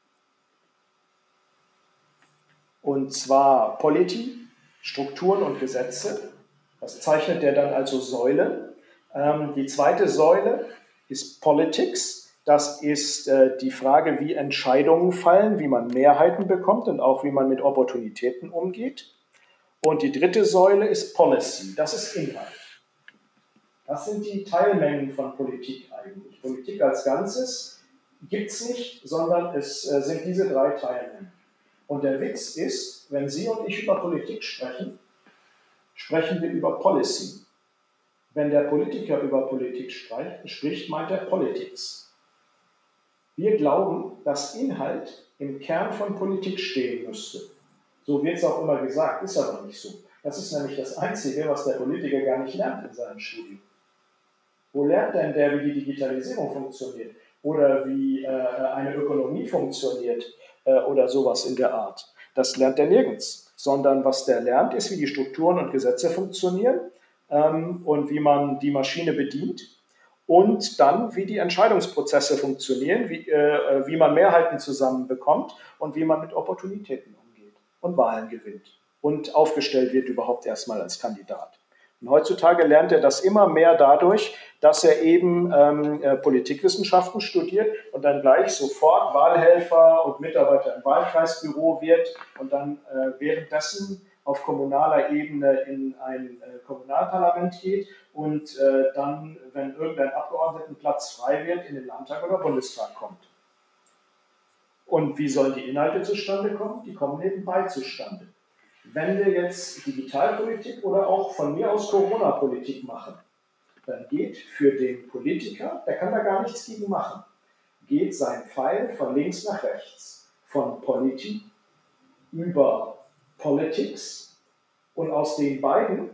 B: Und zwar Polity, Strukturen und Gesetze. Das zeichnet er dann also Säule. Ähm, die zweite Säule ist Politics. Das ist äh, die Frage, wie Entscheidungen fallen, wie man Mehrheiten bekommt und auch wie man mit Opportunitäten umgeht. Und die dritte Säule ist Policy, das ist Inhalt. Das sind die Teilmengen von Politik eigentlich. Politik als Ganzes gibt es nicht, sondern es äh, sind diese drei Teilmengen. Und der Witz ist, wenn Sie und ich über Politik sprechen, sprechen wir über Policy. Wenn der Politiker über Politik spricht, meint er Politics. Wir glauben, dass Inhalt im Kern von Politik stehen müsste. So wird es auch immer gesagt, ist aber nicht so. Das ist nämlich das Einzige, was der Politiker gar nicht lernt in seinem Studium. Wo lernt denn der, wie die Digitalisierung funktioniert? Oder wie äh, eine Ökonomie funktioniert? Äh, oder sowas in der Art. Das lernt er nirgends. Sondern was der lernt, ist, wie die Strukturen und Gesetze funktionieren ähm, und wie man die Maschine bedient. Und dann, wie die Entscheidungsprozesse funktionieren, wie, äh, wie man Mehrheiten zusammenbekommt und wie man mit Opportunitäten umgeht und Wahlen gewinnt und aufgestellt wird überhaupt erstmal als Kandidat. Und heutzutage lernt er das immer mehr dadurch, dass er eben ähm, äh, Politikwissenschaften studiert und dann gleich sofort Wahlhelfer und Mitarbeiter im Wahlkreisbüro wird und dann äh, währenddessen auf kommunaler Ebene in ein äh, Kommunalparlament geht und äh, dann, wenn irgendein Abgeordnetenplatz frei wird, in den Landtag oder Bundestag kommt. Und wie sollen die Inhalte zustande kommen? Die kommen nebenbei zustande. Wenn wir jetzt Digitalpolitik oder auch von mir aus Corona-Politik machen, dann geht für den Politiker, der kann da gar nichts gegen machen, geht sein Pfeil von links nach rechts, von Politik über Politics und aus den beiden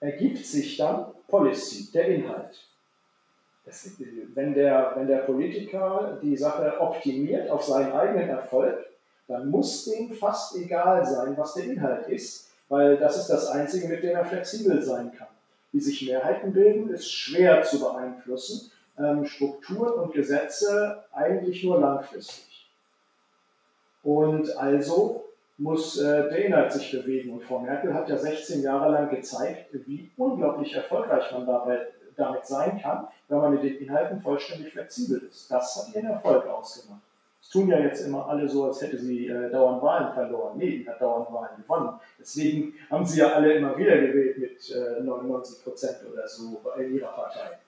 B: ergibt sich dann Policy, der Inhalt. Das, wenn, der, wenn der Politiker die Sache optimiert auf seinen eigenen Erfolg, dann muss dem fast egal sein, was der Inhalt ist, weil das ist das Einzige, mit dem er flexibel sein kann. Wie sich Mehrheiten bilden, ist schwer zu beeinflussen. Ähm, Strukturen und Gesetze eigentlich nur langfristig. Und also muss äh, der Inhalt sich bewegen. Und Frau Merkel hat ja 16 Jahre lang gezeigt, wie unglaublich erfolgreich man damit sein kann, wenn man mit den Inhalten vollständig flexibel ist. Das hat ihren Erfolg ausgemacht tun ja jetzt immer alle so, als hätte sie äh, dauernd Wahlen verloren. Nee, die hat dauernd Wahlen gewonnen. Deswegen haben sie ja alle immer wieder gewählt mit äh, 99 Prozent oder so in ihrer Partei.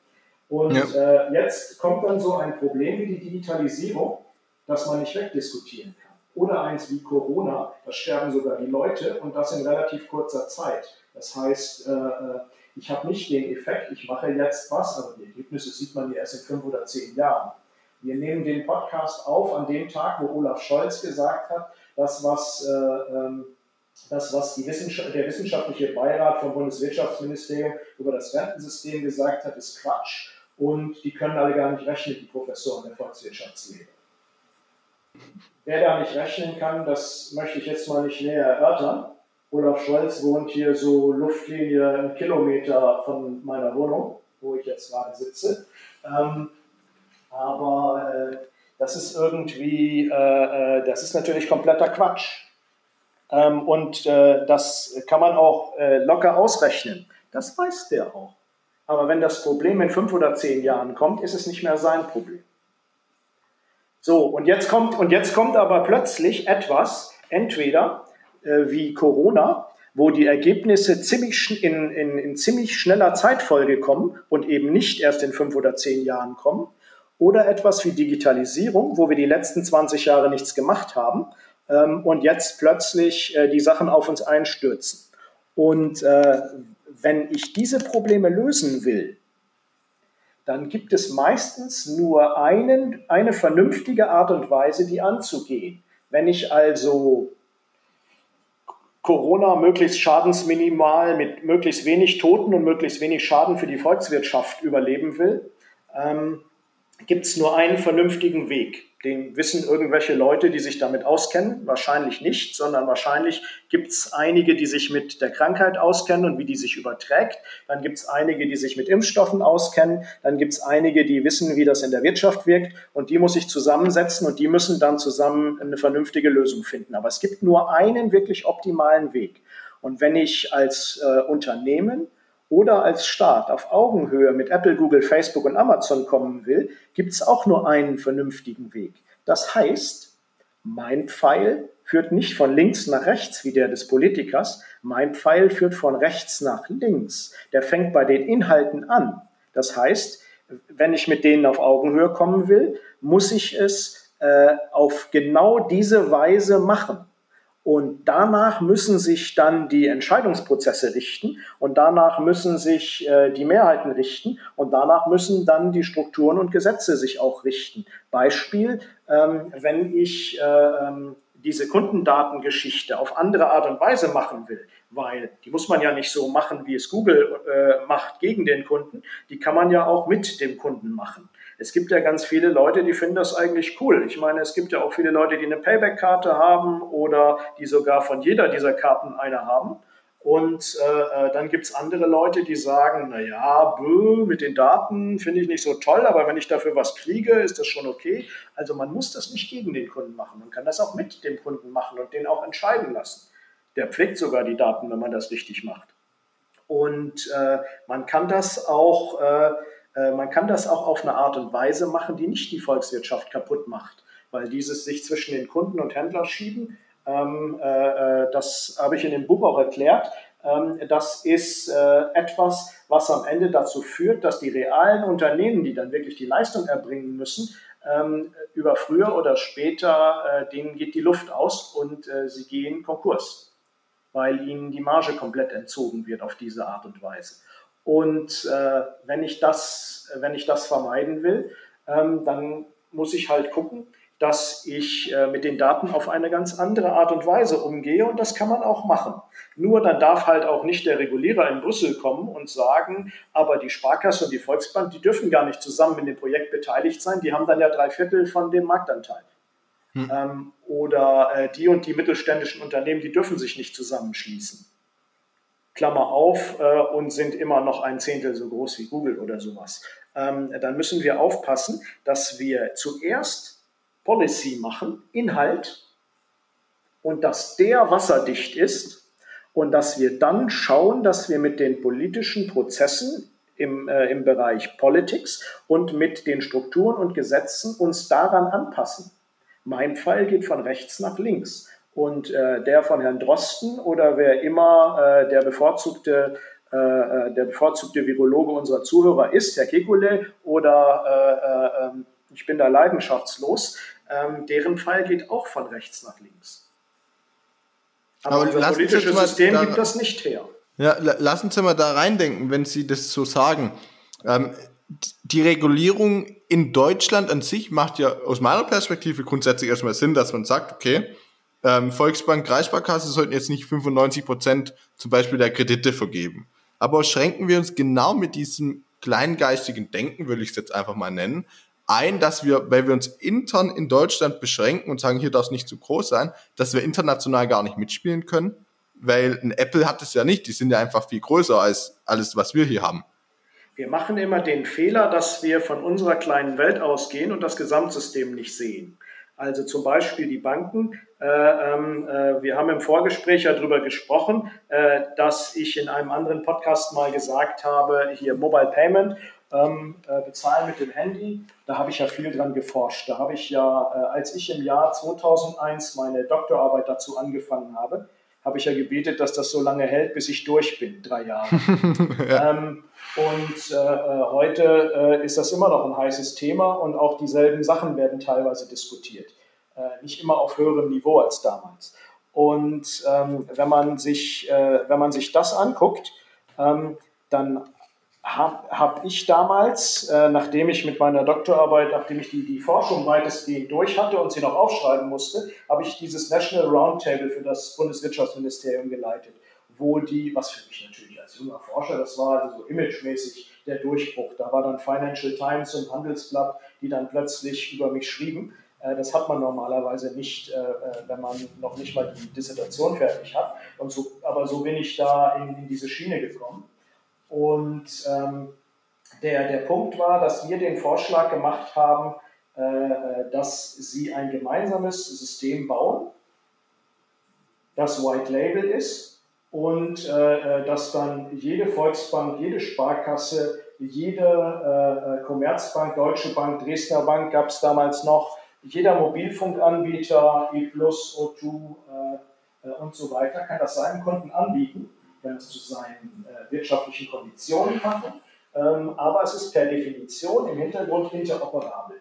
B: Und ja. äh, jetzt kommt dann so ein Problem wie die Digitalisierung, das man nicht wegdiskutieren kann. Oder eins wie Corona, da sterben sogar die Leute und das in relativ kurzer Zeit. Das heißt, äh, äh ich habe nicht den Effekt, ich mache jetzt was, aber die Ergebnisse sieht man ja erst in fünf oder zehn Jahren. Wir nehmen den Podcast auf an dem Tag, wo Olaf Scholz gesagt hat, das, was, äh, ähm, das, was Wissenschaft, der wissenschaftliche Beirat vom Bundeswirtschaftsministerium über das Rentensystem gesagt hat, ist Quatsch. Und die können alle gar nicht rechnen, die Professoren der Volkswirtschaftslehre. Wer da nicht rechnen kann, das möchte ich jetzt mal nicht näher erörtern. Olaf Scholz wohnt hier so Luftlinie einen Kilometer von meiner Wohnung, wo ich jetzt gerade sitze. Ähm, aber äh, das ist irgendwie, äh, äh, das ist natürlich kompletter Quatsch. Ähm, und äh, das kann man auch äh, locker ausrechnen. Das weiß der auch. Aber wenn das Problem in fünf oder zehn Jahren kommt, ist es nicht mehr sein Problem. So, und jetzt kommt, und jetzt kommt aber plötzlich etwas, entweder äh, wie Corona, wo die Ergebnisse ziemlich in, in, in ziemlich schneller Zeitfolge kommen und eben nicht erst in fünf oder zehn Jahren kommen, oder etwas wie Digitalisierung, wo wir die letzten 20 Jahre nichts gemacht haben ähm, und jetzt plötzlich äh, die Sachen auf uns einstürzen. Und äh, wenn ich diese Probleme lösen will, dann gibt es meistens nur einen, eine vernünftige Art und Weise, die anzugehen. Wenn ich also Corona möglichst schadensminimal mit möglichst wenig Toten und möglichst wenig Schaden für die Volkswirtschaft überleben will, ähm, gibt es nur einen vernünftigen Weg. Den wissen irgendwelche Leute, die sich damit auskennen? Wahrscheinlich nicht, sondern wahrscheinlich gibt es einige, die sich mit der Krankheit auskennen und wie die sich überträgt. Dann gibt es einige, die sich mit Impfstoffen auskennen. Dann gibt es einige, die wissen, wie das in der Wirtschaft wirkt. Und die muss ich zusammensetzen und die müssen dann zusammen eine vernünftige Lösung finden. Aber es gibt nur einen wirklich optimalen Weg. Und wenn ich als äh, Unternehmen oder als Staat auf Augenhöhe mit Apple, Google, Facebook und Amazon kommen will, gibt es auch nur einen vernünftigen Weg. Das heißt, mein Pfeil führt nicht von links nach rechts wie der des Politikers. Mein Pfeil führt von rechts nach links. Der fängt bei den Inhalten an. Das heißt, wenn ich mit denen auf Augenhöhe kommen will, muss ich es äh, auf genau diese Weise machen. Und danach müssen sich dann die Entscheidungsprozesse richten und danach müssen sich äh, die Mehrheiten richten und danach müssen dann die Strukturen und Gesetze sich auch richten. Beispiel, ähm, wenn ich äh, ähm, diese Kundendatengeschichte auf andere Art und Weise machen will, weil die muss man ja nicht so machen, wie es Google äh, macht gegen den Kunden, die kann man ja auch mit dem Kunden machen. Es gibt ja ganz viele Leute, die finden das eigentlich cool. Ich meine, es gibt ja auch viele Leute, die eine Payback-Karte haben oder die sogar von jeder dieser Karten eine haben. Und äh, äh dann gibt es andere Leute, die sagen, naja, mit den Daten finde ich nicht so toll, aber wenn ich dafür was kriege, ist das schon okay. Also man muss das nicht gegen den Kunden machen. Man kann das auch mit dem Kunden machen und den auch entscheiden lassen. Der pflegt sogar die Daten, wenn man das richtig macht. Und äh, man kann das auch äh, man kann das auch auf eine Art und Weise machen, die nicht die Volkswirtschaft kaputt macht, weil dieses sich zwischen den Kunden und Händlern schieben, ähm, äh, äh, das habe ich in dem Buch auch erklärt, ähm, das ist äh, etwas, was am Ende dazu führt, dass die realen Unternehmen, die dann wirklich die Leistung erbringen müssen, ähm, über früher oder später, äh, denen geht die Luft aus und äh, sie gehen Konkurs, weil ihnen die Marge komplett entzogen wird auf diese Art und Weise. Und äh, wenn, ich das, wenn ich das vermeiden will, ähm, dann muss ich halt gucken, dass ich äh, mit den Daten auf eine ganz andere Art und Weise umgehe und das kann man auch machen. Nur dann darf halt auch nicht der Regulierer in Brüssel kommen und sagen, aber die Sparkasse und die Volksbank, die dürfen gar nicht zusammen in dem Projekt beteiligt sein, die haben dann ja drei Viertel von dem Marktanteil. Hm. Ähm, oder äh, die und die mittelständischen Unternehmen, die dürfen sich nicht zusammenschließen. Klammer auf, äh, und sind immer noch ein Zehntel so groß wie Google oder sowas. Ähm, dann müssen wir aufpassen, dass wir zuerst Policy machen, Inhalt, und dass der wasserdicht ist und dass wir dann schauen, dass wir mit den politischen Prozessen im, äh, im Bereich Politics und mit den Strukturen und Gesetzen uns daran anpassen. Mein Pfeil geht von rechts nach links. Und äh, der von Herrn Drosten oder wer immer äh, der bevorzugte äh, äh der bevorzugte Virologe unserer Zuhörer ist, Herr Kekulé oder äh, äh, ähm, ich bin da leidenschaftslos, ähm, deren Fall geht auch von rechts nach links. Aber, Aber unser politisches System da, gibt das nicht her.
A: Ja, lassen Sie mal da reindenken, wenn Sie das so sagen. Ähm, die Regulierung in Deutschland an sich macht ja aus meiner Perspektive grundsätzlich erstmal Sinn, dass man sagt, okay, ähm, Volksbank, Kreissparkasse sollten jetzt nicht 95 Prozent zum Beispiel der Kredite vergeben. Aber schränken wir uns genau mit diesem kleingeistigen Denken, würde ich es jetzt einfach mal nennen, ein, dass wir, weil wir uns intern in Deutschland beschränken und sagen, hier darf es nicht zu groß sein, dass wir international gar nicht mitspielen können, weil ein Apple hat es ja nicht, die sind ja einfach viel größer als alles, was wir hier haben.
B: Wir machen immer den Fehler, dass wir von unserer kleinen Welt ausgehen und das Gesamtsystem nicht sehen. Also zum Beispiel die Banken. Äh, ähm, äh, wir haben im Vorgespräch ja darüber gesprochen, äh, dass ich in einem anderen Podcast mal gesagt habe, hier Mobile Payment, ähm, äh, bezahlen mit dem Handy. Da habe ich ja viel dran geforscht. Da habe ich ja, äh, als ich im Jahr 2001 meine Doktorarbeit dazu angefangen habe, habe ich ja gebetet, dass das so lange hält, bis ich durch bin, drei Jahre. ja. ähm, und äh, äh, heute äh, ist das immer noch ein heißes Thema und auch dieselben Sachen werden teilweise diskutiert. Äh, nicht immer auf höherem Niveau als damals. Und ähm, wenn, man sich, äh, wenn man sich das anguckt, ähm, dann habe hab ich damals, äh, nachdem ich mit meiner Doktorarbeit, nachdem ich die, die Forschung weitestgehend durch hatte und sie noch aufschreiben musste, habe ich dieses National Roundtable für das Bundeswirtschaftsministerium geleitet, wo die, was für mich natürlich junger Forscher, das war also so imagemäßig der Durchbruch. Da war dann Financial Times und Handelsblatt, die dann plötzlich über mich schrieben. Äh, das hat man normalerweise nicht, äh, äh, wenn man noch nicht mal die Dissertation fertig hat. Und so, aber so bin ich da in, in diese Schiene gekommen. Und ähm, der, der Punkt war, dass wir den Vorschlag gemacht haben, äh, dass sie ein gemeinsames System bauen, das White Label ist und äh, äh dass dann jede Volksbank, jede Sparkasse, jede äh, äh Commerzbank, Deutsche Bank, Dresdner Bank gab es damals noch, jeder Mobilfunkanbieter, E+, O2 äh, äh, und so weiter, kann das seinen Kunden anbieten, wenn es zu seinen wirtschaftlichen Konditionen passt. Ähm, aber es ist per Definition im Hintergrund interoperabel.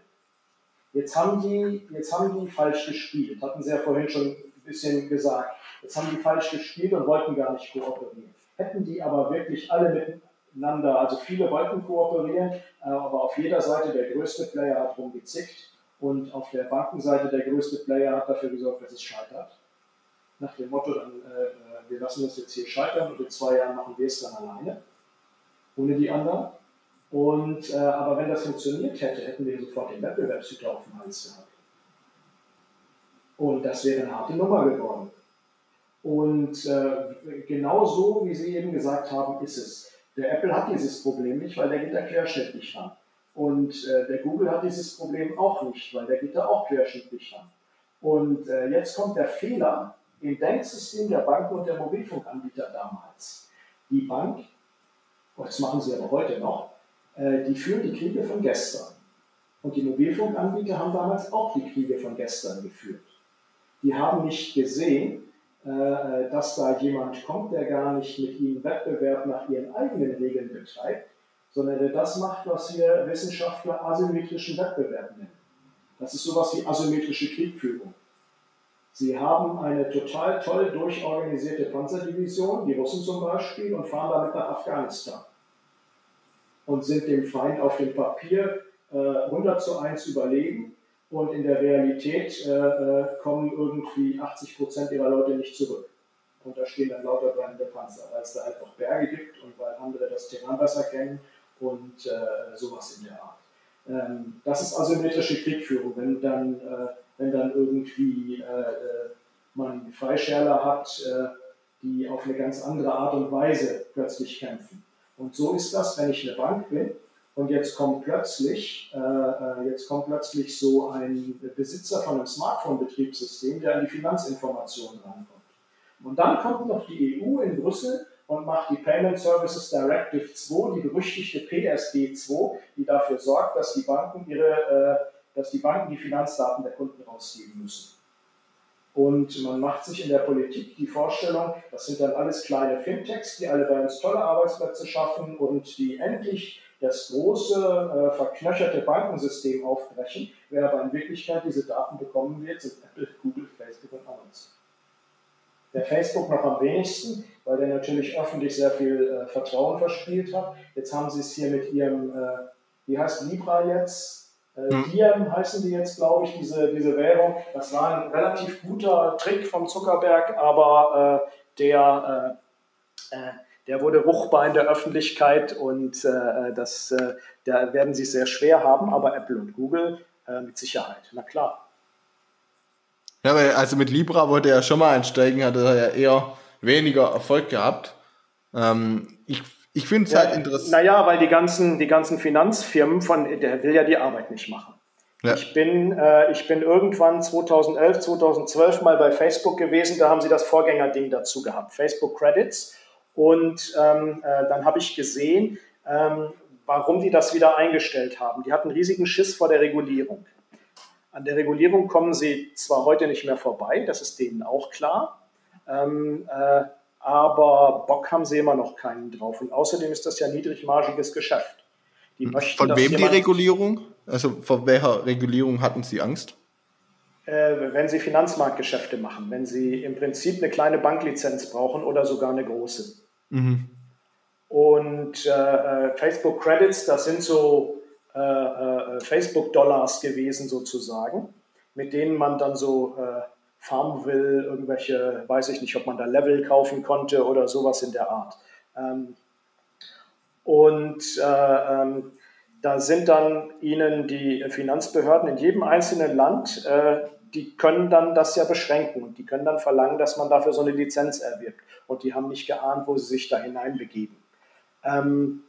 B: Jetzt haben die, jetzt haben die falsch gespielt, hatten Sie ja vorhin schon ein bisschen gesagt. Jetzt haben die falsch gespielt und wollten gar nicht kooperieren. Hätten die aber wirklich alle miteinander, also viele wollten kooperieren, äh, aber auf jeder Seite der größte Player hat rumgezickt und auf der Bankenseite der größte Player hat dafür gesorgt, dass es scheitert. Nach dem Motto, dann, äh, wir lassen das jetzt hier scheitern und in zwei Jahren machen wir es dann alleine, ohne die anderen. Und, äh, aber wenn das funktioniert hätte, hätten wir sofort den Wettbewerbshüter auf dem Hals gehabt. Und das wäre eine harte Nummer geworden. Und äh, genau so, wie Sie eben gesagt haben, ist es. Der Apple hat dieses Problem nicht, weil der geht da querschnittlich ran. Und äh, der Google hat dieses Problem auch nicht, weil der geht da auch querschnittlich ran. Und äh, jetzt kommt der Fehler im Denksystem der Banken und der Mobilfunkanbieter damals. Die Bank, das machen sie aber heute noch, äh, die führen die Kriege von gestern. Und die Mobilfunkanbieter haben damals auch die Kriege von gestern geführt. Die haben nicht gesehen, dass da jemand kommt, der gar nicht mit ihnen Wettbewerb nach ihren eigenen Regeln betreibt, sondern der das macht, was wir Wissenschaftler asymmetrischen Wettbewerb nennen. Das ist sowas wie asymmetrische Kriegführung. Sie haben eine total toll durchorganisierte Panzerdivision, die Russen zum Beispiel, und fahren damit nach Afghanistan und sind dem Feind auf dem Papier äh, 100 zu 1 überlegen und in der Realität äh, äh kommen irgendwie 80 Prozent ihrer Leute nicht zurück. Und da stehen dann lauter brennende Panzer, weil es da halt noch Berge gibt und weil andere das Terrain besser kennen und äh, sowas in der Art. Ähm, das ist asymmetrische Kriegführung, wenn dann, äh, wenn dann irgendwie äh, man Freischärler hat, die auf eine ganz andere Art und Weise plötzlich kämpfen. Und so ist das, wenn ich eine Bank bin und jetzt kommt plötzlich, äh, äh, jetzt kommt plötzlich so ein Besitzer von einem Smartphone-Betriebssystem, der an die Finanzinformationen rankommt. Und dann kommt noch die EU in Brüssel und macht die Payment Services Directive 2, die berüchtigte PSD 2, die dafür sorgt, dass die Banken ihre, äh, dass die Banken die Finanzdaten der Kunden rausgeben müssen. Und man macht sich in der Politik die Vorstellung, das sind dann alles kleine Fintechs, die alle bei uns tolle Arbeitsplätze schaffen und die endlich das große, äh, verknöcherte Bankensystem aufbrechen, wer aber in Wirklichkeit diese Daten bekommen wird, sind Apple, Google, Facebook und Amazon. Der Facebook noch am wenigsten, weil der natürlich öffentlich sehr viel äh, Vertrauen verspielt hat. Jetzt haben sie es hier mit ihrem, äh, wie heißt Libra jetzt? Äh, Diem heißen die jetzt, glaube ich, diese, diese Währung. Das war ein relativ guter Trick von Zuckerberg, aber äh, der, äh, äh der wurde ruchbar in der Öffentlichkeit und äh, das, äh, da werden sie es sehr schwer haben, aber Apple und Google mit Sicherheit. Na klar.
A: Ja, also mit Libra wollte er schon mal einsteigen, hat er ja eher weniger Erfolg gehabt. Ähm, ich ich finde es ja, halt interessant.
B: Naja, weil die ganzen, die ganzen Finanzfirmen von, der will ja die Arbeit nicht machen. Ja. Ich, bin, äh, ich bin irgendwann 2011, 2012 mal bei Facebook gewesen, da haben sie das Vorgängerding dazu gehabt, Facebook Credits. Und ähm, äh, dann habe ich gesehen, ähm, warum die das wieder eingestellt haben. Die hatten riesigen Schiss vor der Regulierung. An der Regulierung kommen sie zwar heute nicht mehr vorbei, das ist denen auch klar. Ähm, äh, aber Bock haben sie immer noch keinen drauf. Und außerdem ist das ja niedrigmargiges Geschäft.
A: Möchten, von wem die Regulierung? Also von welcher Regulierung hatten Sie Angst?
B: Äh, wenn Sie Finanzmarktgeschäfte machen, wenn Sie im Prinzip eine kleine Banklizenz brauchen oder sogar eine große. Mhm. Und äh, äh Facebook Credits, das sind so äh, äh Facebook-Dollars gewesen sozusagen, mit denen man dann so äh, farmen will, irgendwelche, weiß ich nicht, ob man da Level kaufen konnte oder sowas in der Art. Ähm, und äh, ähm, da sind dann Ihnen die Finanzbehörden in jedem einzelnen Land, die können dann das ja beschränken und die können dann verlangen, dass man dafür so eine Lizenz erwirbt. Und die haben nicht geahnt, wo sie sich da hineinbegeben. Ähm,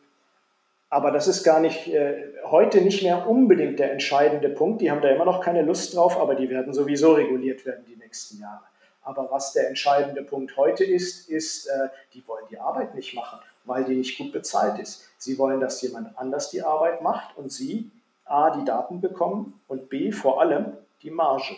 B: aber das ist gar nicht, äh, heute nicht mehr unbedingt der entscheidende Punkt. Die haben da immer noch keine Lust drauf, aber die werden sowieso reguliert werden die nächsten Jahre. Aber was der entscheidende Punkt heute ist, ist, äh, die wollen die Arbeit nicht machen, weil die nicht gut bezahlt ist. Sie wollen, dass jemand anders die Arbeit macht und sie A, die Daten bekommen und B, vor allem Die Marge.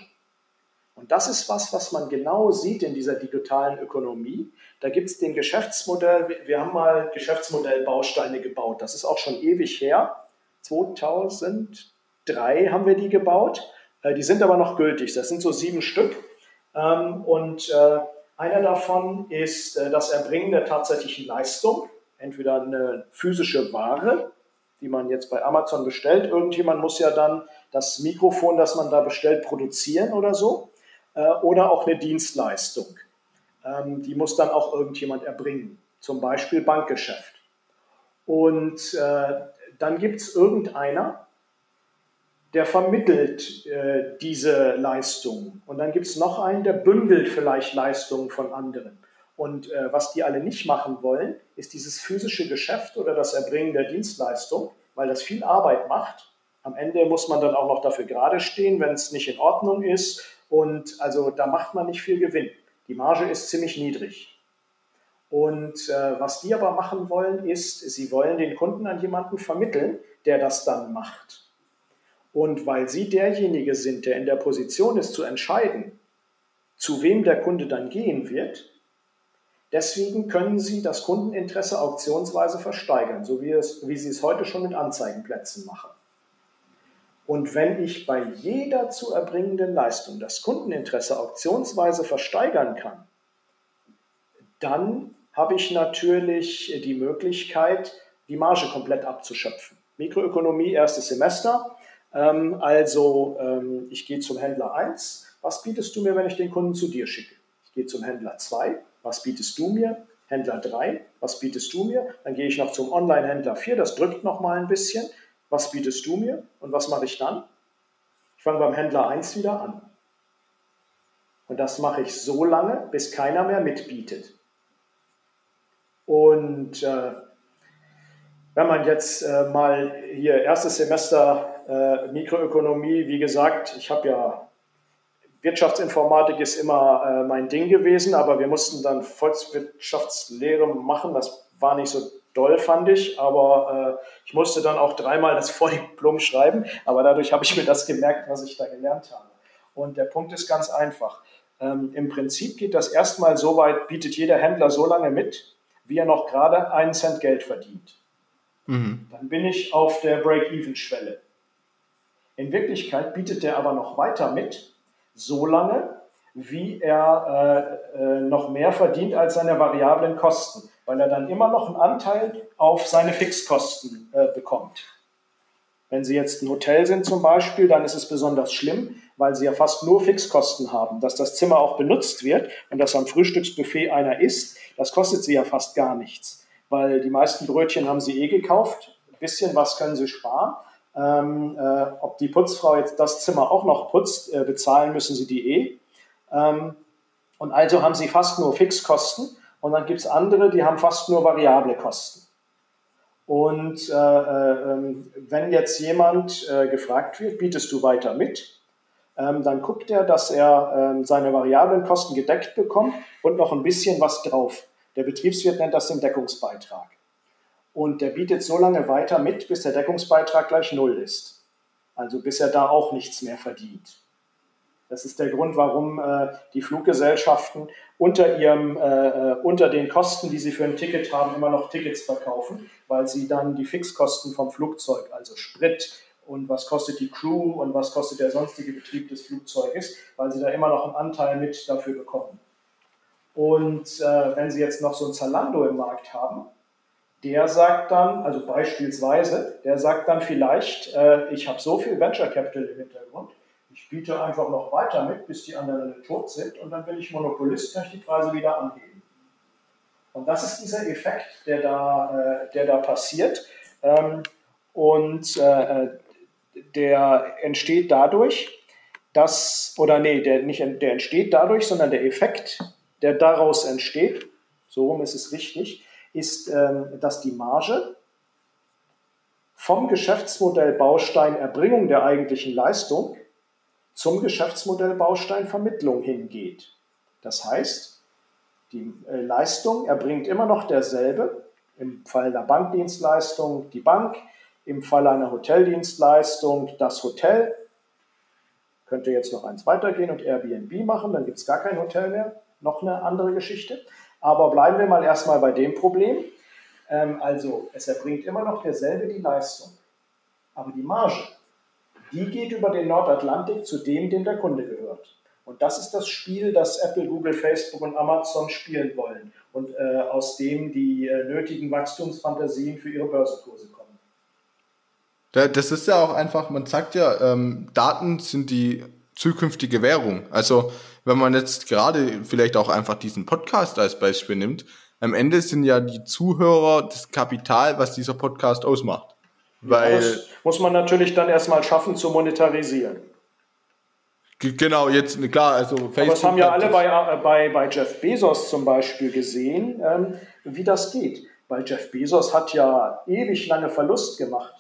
B: Und das ist was, was man genau sieht in dieser digitalen Ökonomie. Da gibt es den Geschäftsmodell, wir haben mal Geschäftsmodellbausteine gebaut. Das ist auch schon ewig her. 2003 haben wir die gebaut. Äh, die sind aber noch gültig. Das sind so sieben Stück. Ähm, und äh, einer davon ist äh, das Erbringen der tatsächlichen Leistung. Entweder eine physische Ware, die man jetzt bei Amazon bestellt. Irgendjemand muss ja dann das Mikrofon, das man da bestellt, produzieren oder so. Äh, oder auch eine Dienstleistung. Ähm, die muss dann auch irgendjemand erbringen, zum Beispiel Bankgeschäft. Und äh, dann gibt es irgendeiner, der vermittelt äh, diese Leistung. Und dann gibt es noch einen, der bündelt vielleicht Leistungen von anderen. Und äh, was die alle nicht machen wollen, ist dieses physische Geschäft oder das Erbringen der Dienstleistung, weil das viel Arbeit macht. Am Ende muss man dann auch noch dafür gerade stehen, wenn es nicht in Ordnung ist und also da macht man nicht viel Gewinn. Die Marge ist ziemlich niedrig. Und äh, was die aber machen wollen, ist, sie wollen den Kunden an jemanden vermitteln, der das dann macht. Und weil sie derjenige sind, der in der Position ist zu entscheiden, zu wem der Kunde dann gehen wird, deswegen können sie das Kundeninteresse auktionsweise versteigern, so wie, es, wie sie es heute schon mit Anzeigenplätzen machen. Und wenn ich bei jeder zu erbringenden Leistung das Kundeninteresse auktionsweise versteigern kann, dann habe ich natürlich die Möglichkeit, die Marge komplett abzuschöpfen. Mikroökonomie, erstes Semester. Ähm, also ähm, ich gehe zum Händler 1. Was bietest du mir, wenn ich den Kunden zu dir schicke? Ich gehe zum Händler 2. Was bietest du mir? Händler 3. Was bietest du mir? Dann gehe ich noch zum Online-Händler 4. Das drückt noch mal ein bisschen was bietest du mir und was mache ich dann? Ich fange beim Händler 1 wieder an. Und das mache ich so lange, bis keiner mehr mitbietet. Und äh, wenn man jetzt äh, mal hier erstes Semester äh, Mikroökonomie, wie gesagt, ich habe ja Wirtschaftsinformatik ist immer äh, mein Ding gewesen, aber wir mussten dann Volkswirtschaftslehre machen. Das war nicht so doll, fand ich. Aber äh, ich musste dann auch dreimal das Vordiplom schreiben. Aber dadurch habe ich mir das gemerkt, was ich da gelernt habe. Und der Punkt ist ganz einfach. Ähm, Im Prinzip geht das erstmal so weit, bietet jeder Händler so lange mit, wie er noch gerade einen Cent Geld verdient. Mhm. Dann bin ich auf der Break-Even-Schwelle. In Wirklichkeit bietet er aber noch weiter mit, so lange, wie er äh, äh, noch mehr verdient als seine variablen Kosten weil er dann immer noch einen Anteil auf seine Fixkosten äh, bekommt. Wenn Sie jetzt ein Hotel sind zum Beispiel, dann ist es besonders schlimm, weil Sie ja fast nur Fixkosten haben. Dass das Zimmer auch benutzt wird und dass am Frühstücksbuffet einer isst, das kostet Sie ja fast gar nichts, weil die meisten Brötchen haben Sie eh gekauft. Ein bisschen was können Sie sparen. Ähm, äh, ob die Putzfrau jetzt das Zimmer auch noch putzt, äh, bezahlen müssen Sie die eh. Ähm, und also haben Sie fast nur Fixkosten und dann gibt es andere, die haben fast nur variable Kosten. Und äh, äh, ähm, wenn jetzt jemand äh, gefragt wird, bietest du weiter mit, ähm, dann guckt er, dass er ähm, seine variablen Kosten gedeckt bekommt und noch ein bisschen was drauf. Der Betriebswirt nennt das den Deckungsbeitrag. Und der bietet so lange weiter mit, bis der Deckungsbeitrag gleich null ist. Also bis er da auch nichts mehr verdient. Das ist der Grund, warum äh, die Fluggesellschaften unter, ihrem, äh, äh, unter den Kosten, die sie für ein Ticket haben, immer noch Tickets verkaufen, weil sie dann die Fixkosten vom Flugzeug, also Sprit und was kostet die Crew und was kostet der sonstige Betrieb des Flugzeuges, weil sie da immer noch einen Anteil mit dafür bekommen. Und äh, wenn Sie jetzt noch so ein Zalando im Markt haben, der sagt dann, also beispielsweise, der sagt dann vielleicht, äh, ich habe so viel Venture Capital im Hintergrund, ich biete einfach noch weiter mit, bis die anderen tot sind und dann bin ich Monopolist, kann ich die Preise wieder anheben. Und das ist dieser Effekt, der da, äh, der da passiert. Ähm, und äh, der entsteht dadurch, dass, oder nee, der, nicht, der entsteht dadurch, sondern der Effekt, der daraus entsteht, so rum ist es richtig, ist, ähm, dass die Marge vom Geschäftsmodell Baustein Erbringung der eigentlichen Leistung zum Geschäftsmodell Baustein Vermittlung hingeht. Das heißt, die äh, Leistung erbringt immer noch derselbe, im Fall einer Bankdienstleistung die Bank, im Fall einer Hoteldienstleistung das Hotel. Könnte jetzt noch eins weitergehen und Airbnb machen, dann gibt es gar kein Hotel mehr. Noch eine andere Geschichte. Aber bleiben wir mal erstmal bei dem Problem. Ähm, also, es erbringt immer noch derselbe die Leistung. Aber die Marge, die geht über den Nordatlantik zu dem, dem der Kunde gehört. Und das ist das Spiel, das Apple, Google, Facebook und Amazon spielen wollen und äh, aus dem die äh, nötigen Wachstumsfantasien für ihre Börsenkurse kommen.
A: Das ist ja auch einfach, man sagt ja, ähm, Daten sind die zukünftige Währung. Also wenn man jetzt gerade vielleicht auch einfach diesen Podcast als Beispiel nimmt, am Ende sind ja die Zuhörer das Kapital, was dieser Podcast ausmacht.
B: Weil ja, das muss man natürlich dann erstmal schaffen zu monetarisieren.
A: Genau, jetzt klar, also
B: Facebook. Aber das haben ja alle bei, äh, bei, bei Jeff Bezos zum Beispiel gesehen, ähm, wie das geht. Weil Jeff Bezos hat ja ewig lange Verlust gemacht.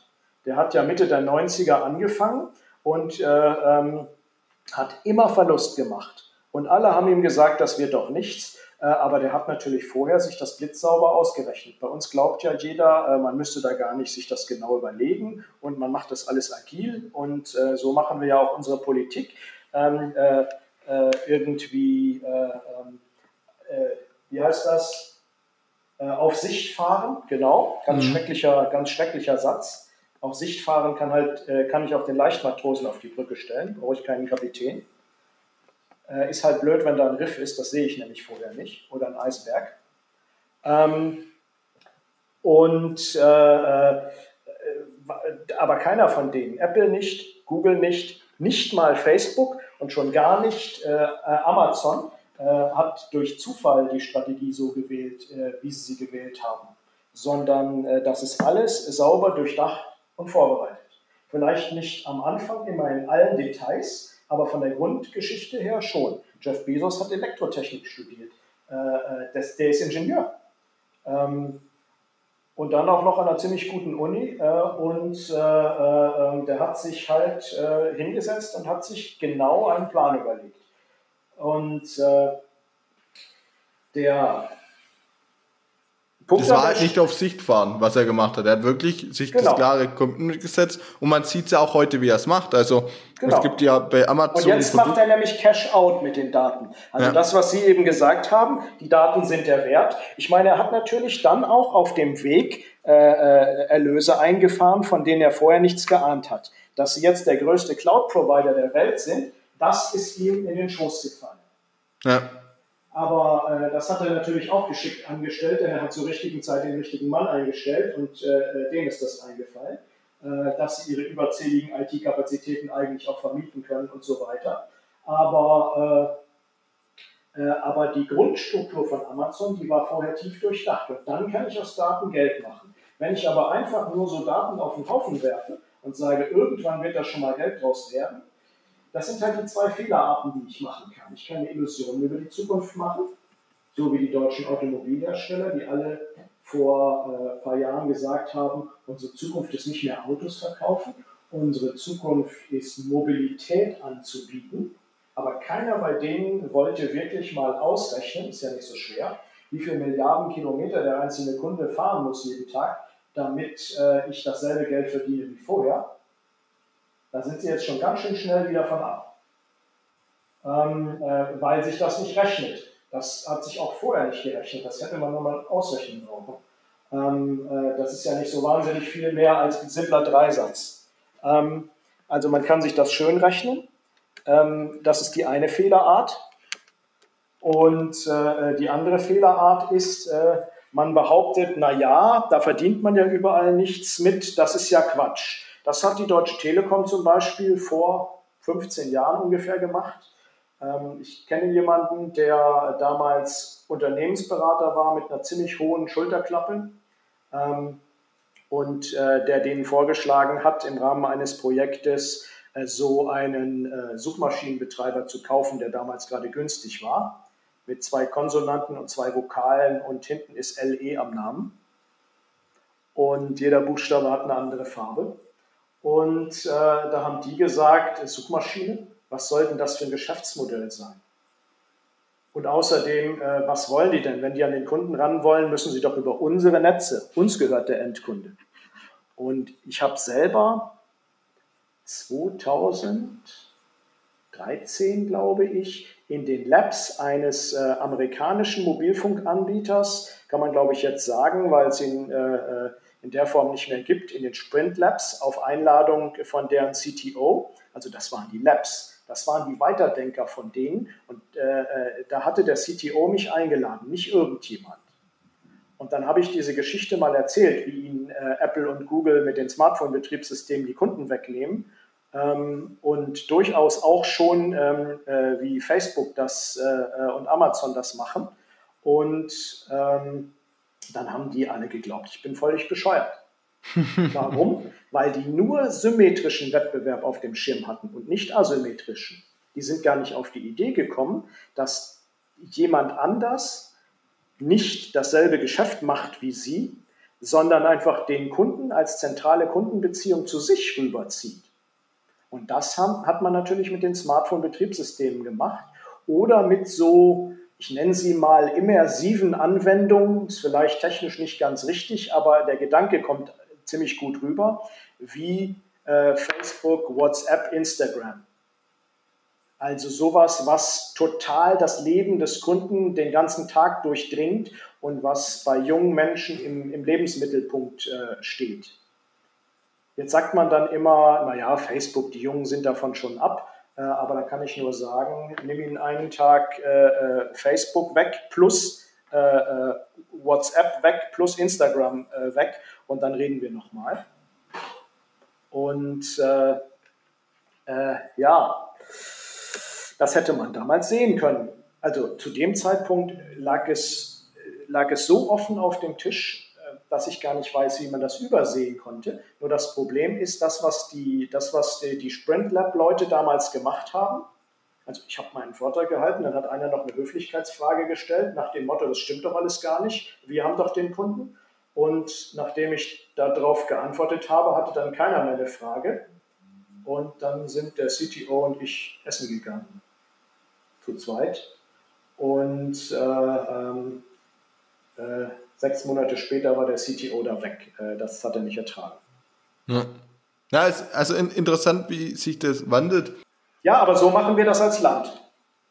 B: Der hat ja Mitte der 90er angefangen und äh, ähm, hat immer Verlust gemacht. Und alle haben ihm gesagt, das wird doch nichts. Äh, aber der hat natürlich vorher sich das blitzsauber ausgerechnet. Bei uns glaubt ja jeder, äh, man müsste da gar nicht sich das genau überlegen und man macht das alles agil. Und äh, so machen wir ja auch unsere Politik. Ähm, irgendwie, ähm, wie heißt das? auf Sicht fahren, genau, ganz mhm. schrecklicher, ganz schrecklicher Satz. Auf Sicht fahren kann halt, kann ich auch den Leichtmatrosen auf die Brücke stellen, brauche ich keinen Kapitän. Äh, ist halt blöd, wenn da ein Riff ist, das sehe ich nämlich vorher nicht, oder ein Eisberg. Ähm, und äh, äh, aber keiner von denen, Apple nicht, Google nicht, nicht mal Facebook und schon gar nicht äh, äh Amazon, äh, hat durch Zufall die Strategie so gewählt, wie sie sie gewählt haben, sondern das ist alles sauber durchdacht und vorbereitet. Vielleicht nicht am Anfang immer in allen Details, aber von der Grundgeschichte her schon. Jeff Bezos hat Elektrotechnik studiert. Äh, äh, das, der ist Ingenieur. Ähm, und dann auch noch an einer ziemlich guten Uni. Äh, und äh, äh ähm, der hat sich halt hingesetzt und hat sich genau einen Plan überlegt. Und der
A: Punkt das war halt nicht auf Sicht fahren, was er gemacht hat. Er hat wirklich sich genau. das klare Commitment gesetzt und man sieht es ja auch heute, wie er es macht. Also genau. es gibt ja bei Amazon.
B: Und jetzt macht er nämlich Cash Out mit den Daten. Also ja. das, was Sie eben gesagt haben, die Daten sind der Wert. Ich meine, er hat natürlich dann auch auf dem Weg äh, äh Erlöse eingefahren, von denen er vorher nichts geahnt hat. Dass sie jetzt der größte Cloud-Provider der Welt sind, das ist ihm in den Schoß gefallen. Ja. Aber äh, das hat er natürlich auch geschickt angestellt, denn er hat zur richtigen Zeit den richtigen Mann eingestellt und äh, äh dem ist das eingefallen, äh, dass sie ihre überzähligen IT-Kapazitäten eigentlich auch vermieten können und so weiter. Aber, äh, äh, aber die Grundstruktur von Amazon, die war vorher tief durchdacht und dann kann ich aus Daten Geld machen. Wenn ich aber einfach nur so Daten auf den Haufen werfe und sage, irgendwann wird da schon mal Geld draus werden, das sind halt die zwei Fehlerarten, die ich machen kann. Ich kann eine Illusion über die Zukunft machen, so wie die deutschen Automobilhersteller, die alle vor äh, ein paar Jahren gesagt haben, unsere Zukunft ist nicht mehr Autos verkaufen, unsere Zukunft ist Mobilität anzubieten. Aber keiner bei denen wollte wirklich mal ausrechnen, ist ja nicht so schwer, wie viele Milliarden Kilometer der einzelne Kunde fahren muss jeden Tag, damit äh, ich dasselbe Geld verdiene wie vorher. Da sind sie jetzt schon ganz schön schnell wieder von ab, ähm, äh, weil sich das nicht rechnet. Das hat sich auch vorher nicht gerechnet. Das hätte man nur mal ausrechnen brauchen. Ähm, äh, das ist ja nicht so wahnsinnig viel mehr als ein simpler Dreisatz. Ähm, also man kann sich das schön rechnen. Ähm, das ist die eine Fehlerart. Und äh, die andere Fehlerart ist, äh, man behauptet, na ja, da verdient man ja überall nichts mit, das ist ja Quatsch. Das hat die Deutsche Telekom zum Beispiel vor 15 Jahren ungefähr gemacht. Ähm, ich kenne jemanden, der damals Unternehmensberater war mit einer ziemlich hohen Schulterklappe ähm, und äh, der denen vorgeschlagen hat, im Rahmen eines Projektes äh, so einen äh, Suchmaschinenbetreiber zu kaufen, der damals gerade günstig war, mit zwei Konsonanten und zwei Vokalen und hinten ist LE am Namen. Und jeder Buchstabe hat eine andere Farbe. Und äh, da haben die gesagt, Suchmaschine, was soll denn das für ein Geschäftsmodell sein? Und außerdem, äh, was wollen die denn? Wenn die an den Kunden ran wollen, müssen sie doch über unsere Netze. Uns gehört der Endkunde. Und ich habe selber 2000, 13, glaube ich, in den Labs eines äh, amerikanischen Mobilfunkanbieters, kann man glaube ich jetzt sagen, weil es ihn äh, äh, in der Form nicht mehr gibt, in den Sprint Labs auf Einladung von deren CTO. Also das waren die Labs, das waren die Weiterdenker von denen. Und äh, äh da hatte der CTO mich eingeladen, nicht irgendjemand. Und dann habe ich diese Geschichte mal erzählt, wie ihnen äh, Apple und Google mit den Smartphone-Betriebssystemen die Kunden wegnehmen ähm, und durchaus auch schon ähm, äh, wie Facebook das äh, äh, und Amazon das machen. Und ähm, dann haben die alle geglaubt, ich bin völlig bescheuert. Warum? Weil die nur symmetrischen Wettbewerb auf dem Schirm hatten und nicht asymmetrischen. Die sind gar nicht auf die Idee gekommen, dass jemand anders nicht dasselbe Geschäft macht wie sie, sondern einfach den Kunden als zentrale Kundenbeziehung zu sich rüberzieht. Und das hat man natürlich mit den Smartphone-Betriebssystemen gemacht oder mit so, ich nenne sie mal immersiven Anwendungen, ist vielleicht technisch nicht ganz richtig, aber der Gedanke kommt ziemlich gut rüber, wie äh, Facebook, WhatsApp, Instagram. Also sowas, was total das Leben des Kunden den ganzen Tag durchdringt und was bei jungen Menschen im, im Lebensmittelpunkt äh, steht. Jetzt sagt man dann immer, naja, Facebook, die Jungen sind davon schon ab. Äh, aber da kann ich nur sagen, nimm ihnen einen Tag äh, äh Facebook weg plus WhatsApp weg plus Instagram weg und dann reden wir nochmal. Und ja, das hätte man damals sehen können. Also zu dem Zeitpunkt lag es, lag es so offen auf dem Tisch, dass ich gar nicht weiß, wie man das übersehen konnte. Nur das Problem ist, das, was die, das, was die, die Sprint Lab-Leute damals gemacht haben, also ich habe meinen Vortrag gehalten, dann hat einer noch eine Höflichkeitsfrage gestellt, nach dem Motto, das stimmt doch alles gar nicht, wir haben doch den Kunden. Und nachdem ich darauf geantwortet habe, hatte dann keiner mehr eine Frage. Und dann sind der CTO und ich essen gegangen. Zu zweit. Und äh, ähm, äh, sechs Monate später war der CTO da weg. Äh, das hat er nicht ertragen.
A: Ja, ja also interessant, wie sich das wandelt.
B: Ja, aber so machen wir das als Land.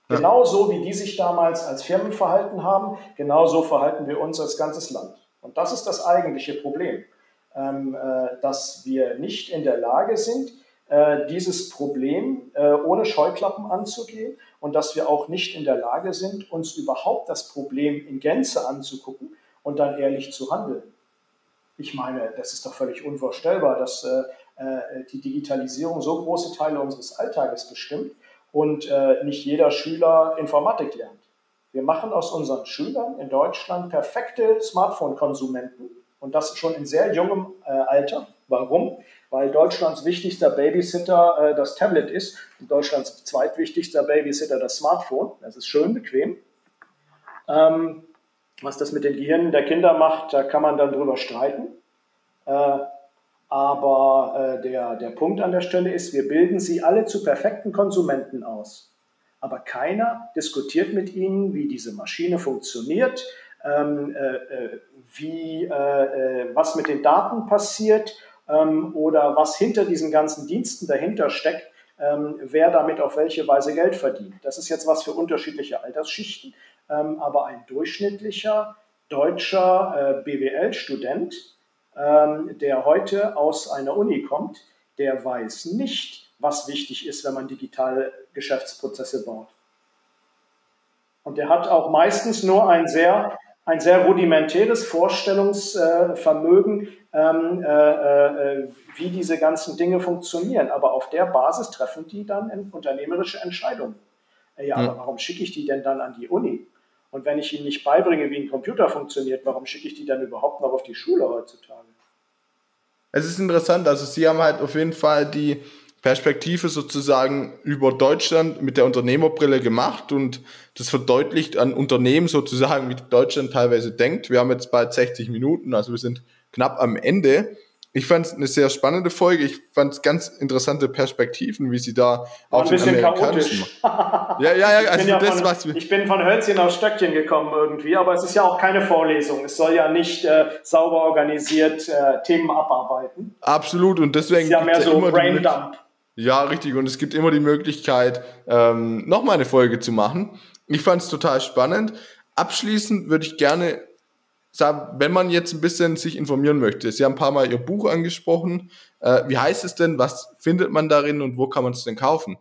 B: Genauso wie die sich damals als Firmen verhalten haben, genauso verhalten wir uns als ganzes Land. Und das ist das eigentliche Problem, ähm, äh, dass wir nicht in der Lage sind, äh, dieses Problem ohne Scheuklappen anzugehen und dass wir auch nicht in der Lage sind, uns überhaupt das Problem in Gänze anzugucken und dann ehrlich zu handeln. Ich meine, das ist doch völlig unvorstellbar, dass äh, äh, die Digitalisierung so große Teile unseres Alltages bestimmt und äh, nicht jeder Schüler Informatik lernt. Wir machen aus unseren Schülern in Deutschland perfekte Smartphone-Konsumenten und das schon in sehr jungem äh, Alter. Warum? Weil Deutschlands wichtigster Babysitter äh, das Tablet ist und Deutschlands zweitwichtigster Babysitter das Smartphone. Das ist schön bequem. Ähm, was das mit den Gehirnen der Kinder macht, da kann man dann drüber streiten. Äh, aber äh, der, der Punkt an der Stelle ist, wir bilden sie alle zu perfekten Konsumenten aus. Aber keiner diskutiert mit ihnen, wie diese Maschine funktioniert, ähm, äh, wie, was mit den Daten passiert ähm, oder was hinter diesen ganzen Diensten dahinter steckt, ähm, wer damit auf welche Weise Geld verdient. Das ist jetzt was für unterschiedliche Altersschichten, ähm, aber ein durchschnittlicher deutscher äh, BWL-Student, ähm, der heute aus einer Uni kommt, der weiß nicht, was wichtig ist, wenn man digitale Geschäftsprozesse baut. Und der hat auch meistens nur ein sehr, ein sehr rudimentäres Vorstellungsvermögen, ähm, äh, äh, wie diese ganzen Dinge funktionieren. Aber auf der Basis treffen die dann unternehmerische Entscheidungen. Ja, aber warum schicke ich die denn dann an die Uni? Und wenn ich ihnen nicht beibringe, wie ein Computer funktioniert, warum schicke ich die dann überhaupt noch auf die Schule heutzutage?
A: Es ist interessant, also Sie haben halt auf jeden Fall die Perspektive sozusagen über Deutschland mit der Unternehmerbrille gemacht und das verdeutlicht an Unternehmen sozusagen, wie Deutschland teilweise denkt. Wir haben jetzt bald 60 Minuten, also wir sind knapp am Ende. Ich fand es eine sehr spannende Folge. Ich fand es ganz interessante Perspektiven, wie sie da
B: War auf den amerikanischen.
A: ja, ja, ja. Also
B: ja das, von, was ich bin von Hölzchen auf Stöckchen gekommen irgendwie, aber es ist ja auch keine Vorlesung. Es soll ja nicht äh, sauber organisiert äh, Themen abarbeiten.
A: Absolut und deswegen. Es ist
B: ja mehr so Braindump.
A: Ja, richtig. Und es gibt immer die Möglichkeit, ähm, nochmal eine Folge zu machen. Ich fand es total spannend. Abschließend würde ich gerne wenn man jetzt ein bisschen sich informieren möchte. Sie haben ein paar Mal Ihr Buch angesprochen. Äh, wie heißt es denn? Was findet man darin und wo kann man es denn kaufen?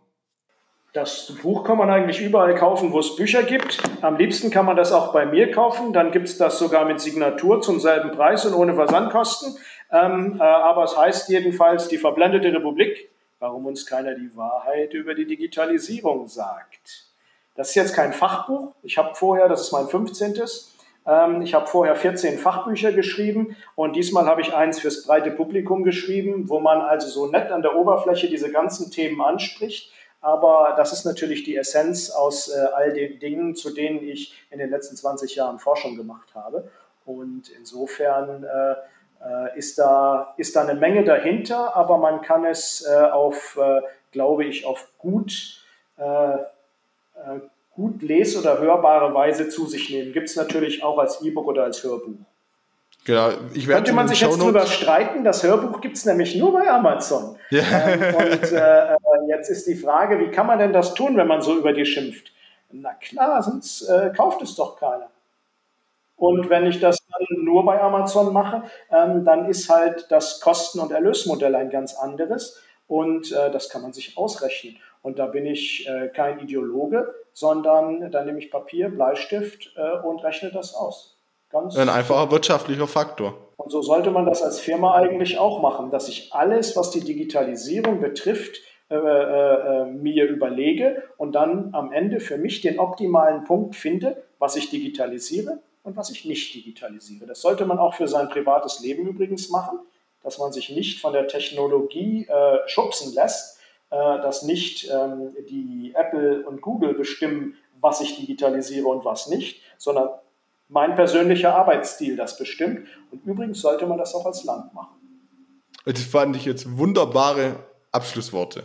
B: Das Buch kann man eigentlich überall kaufen, wo es Bücher gibt. Am liebsten kann man das auch bei mir kaufen. Dann gibt es das sogar mit Signatur zum selben Preis und ohne Versandkosten. Ähm, äh, aber es heißt jedenfalls die verblendete Republik, warum uns keiner die Wahrheit über die Digitalisierung sagt. Das ist jetzt kein Fachbuch. Ich habe vorher, das ist mein 15. Ähm, ich habe vorher 14 Fachbücher geschrieben und diesmal habe ich eins fürs breite Publikum geschrieben, wo man also so nett an der Oberfläche diese ganzen Themen anspricht aber das ist natürlich die Essenz aus äh, all den Dingen, zu denen ich in den letzten 20 Jahren Forschung gemacht habe. Und insofern äh, äh, ist, da, ist da eine Menge dahinter, aber man kann es auf, glaube ich, auf gut, gut les- oder hörbare Weise zu sich nehmen. Gibt es natürlich auch als E-Book oder als Hörbuch.
A: Genau,
B: ich Könnte man sich jetzt darüber streiten, das Hörbuch gibt es nämlich nur bei Amazon. Ja. Ähm, und äh, äh, jetzt ist die Frage, wie kann man denn das tun, wenn man so über die schimpft? Na klar, sonst äh, kauft es doch keiner. Und wenn ich das dann nur bei Amazon mache, ähm, dann ist halt das Kosten- und Erlösmodell ein ganz anderes und äh, das kann man sich ausrechnen. Und da bin ich äh, kein Ideologe, sondern da nehme ich Papier, Bleistift äh, und rechne das aus.
A: Ganz ein einfacher wirtschaftlicher Faktor.
B: Und so sollte man das als Firma eigentlich auch machen, dass ich alles, was die Digitalisierung betrifft, äh, äh, äh, mir überlege und dann am Ende für mich den optimalen Punkt finde, was ich digitalisiere und was ich nicht digitalisiere. Das sollte man auch für sein privates Leben übrigens machen, dass man sich nicht von der Technologie äh, schubsen lässt, dass nicht ähm, die Apple und Google bestimmen, was ich digitalisiere und was nicht, sondern mein persönlicher Arbeitsstil das bestimmt. Und übrigens sollte man das auch als Land machen.
A: Das fand ich jetzt wunderbare Abschlussworte.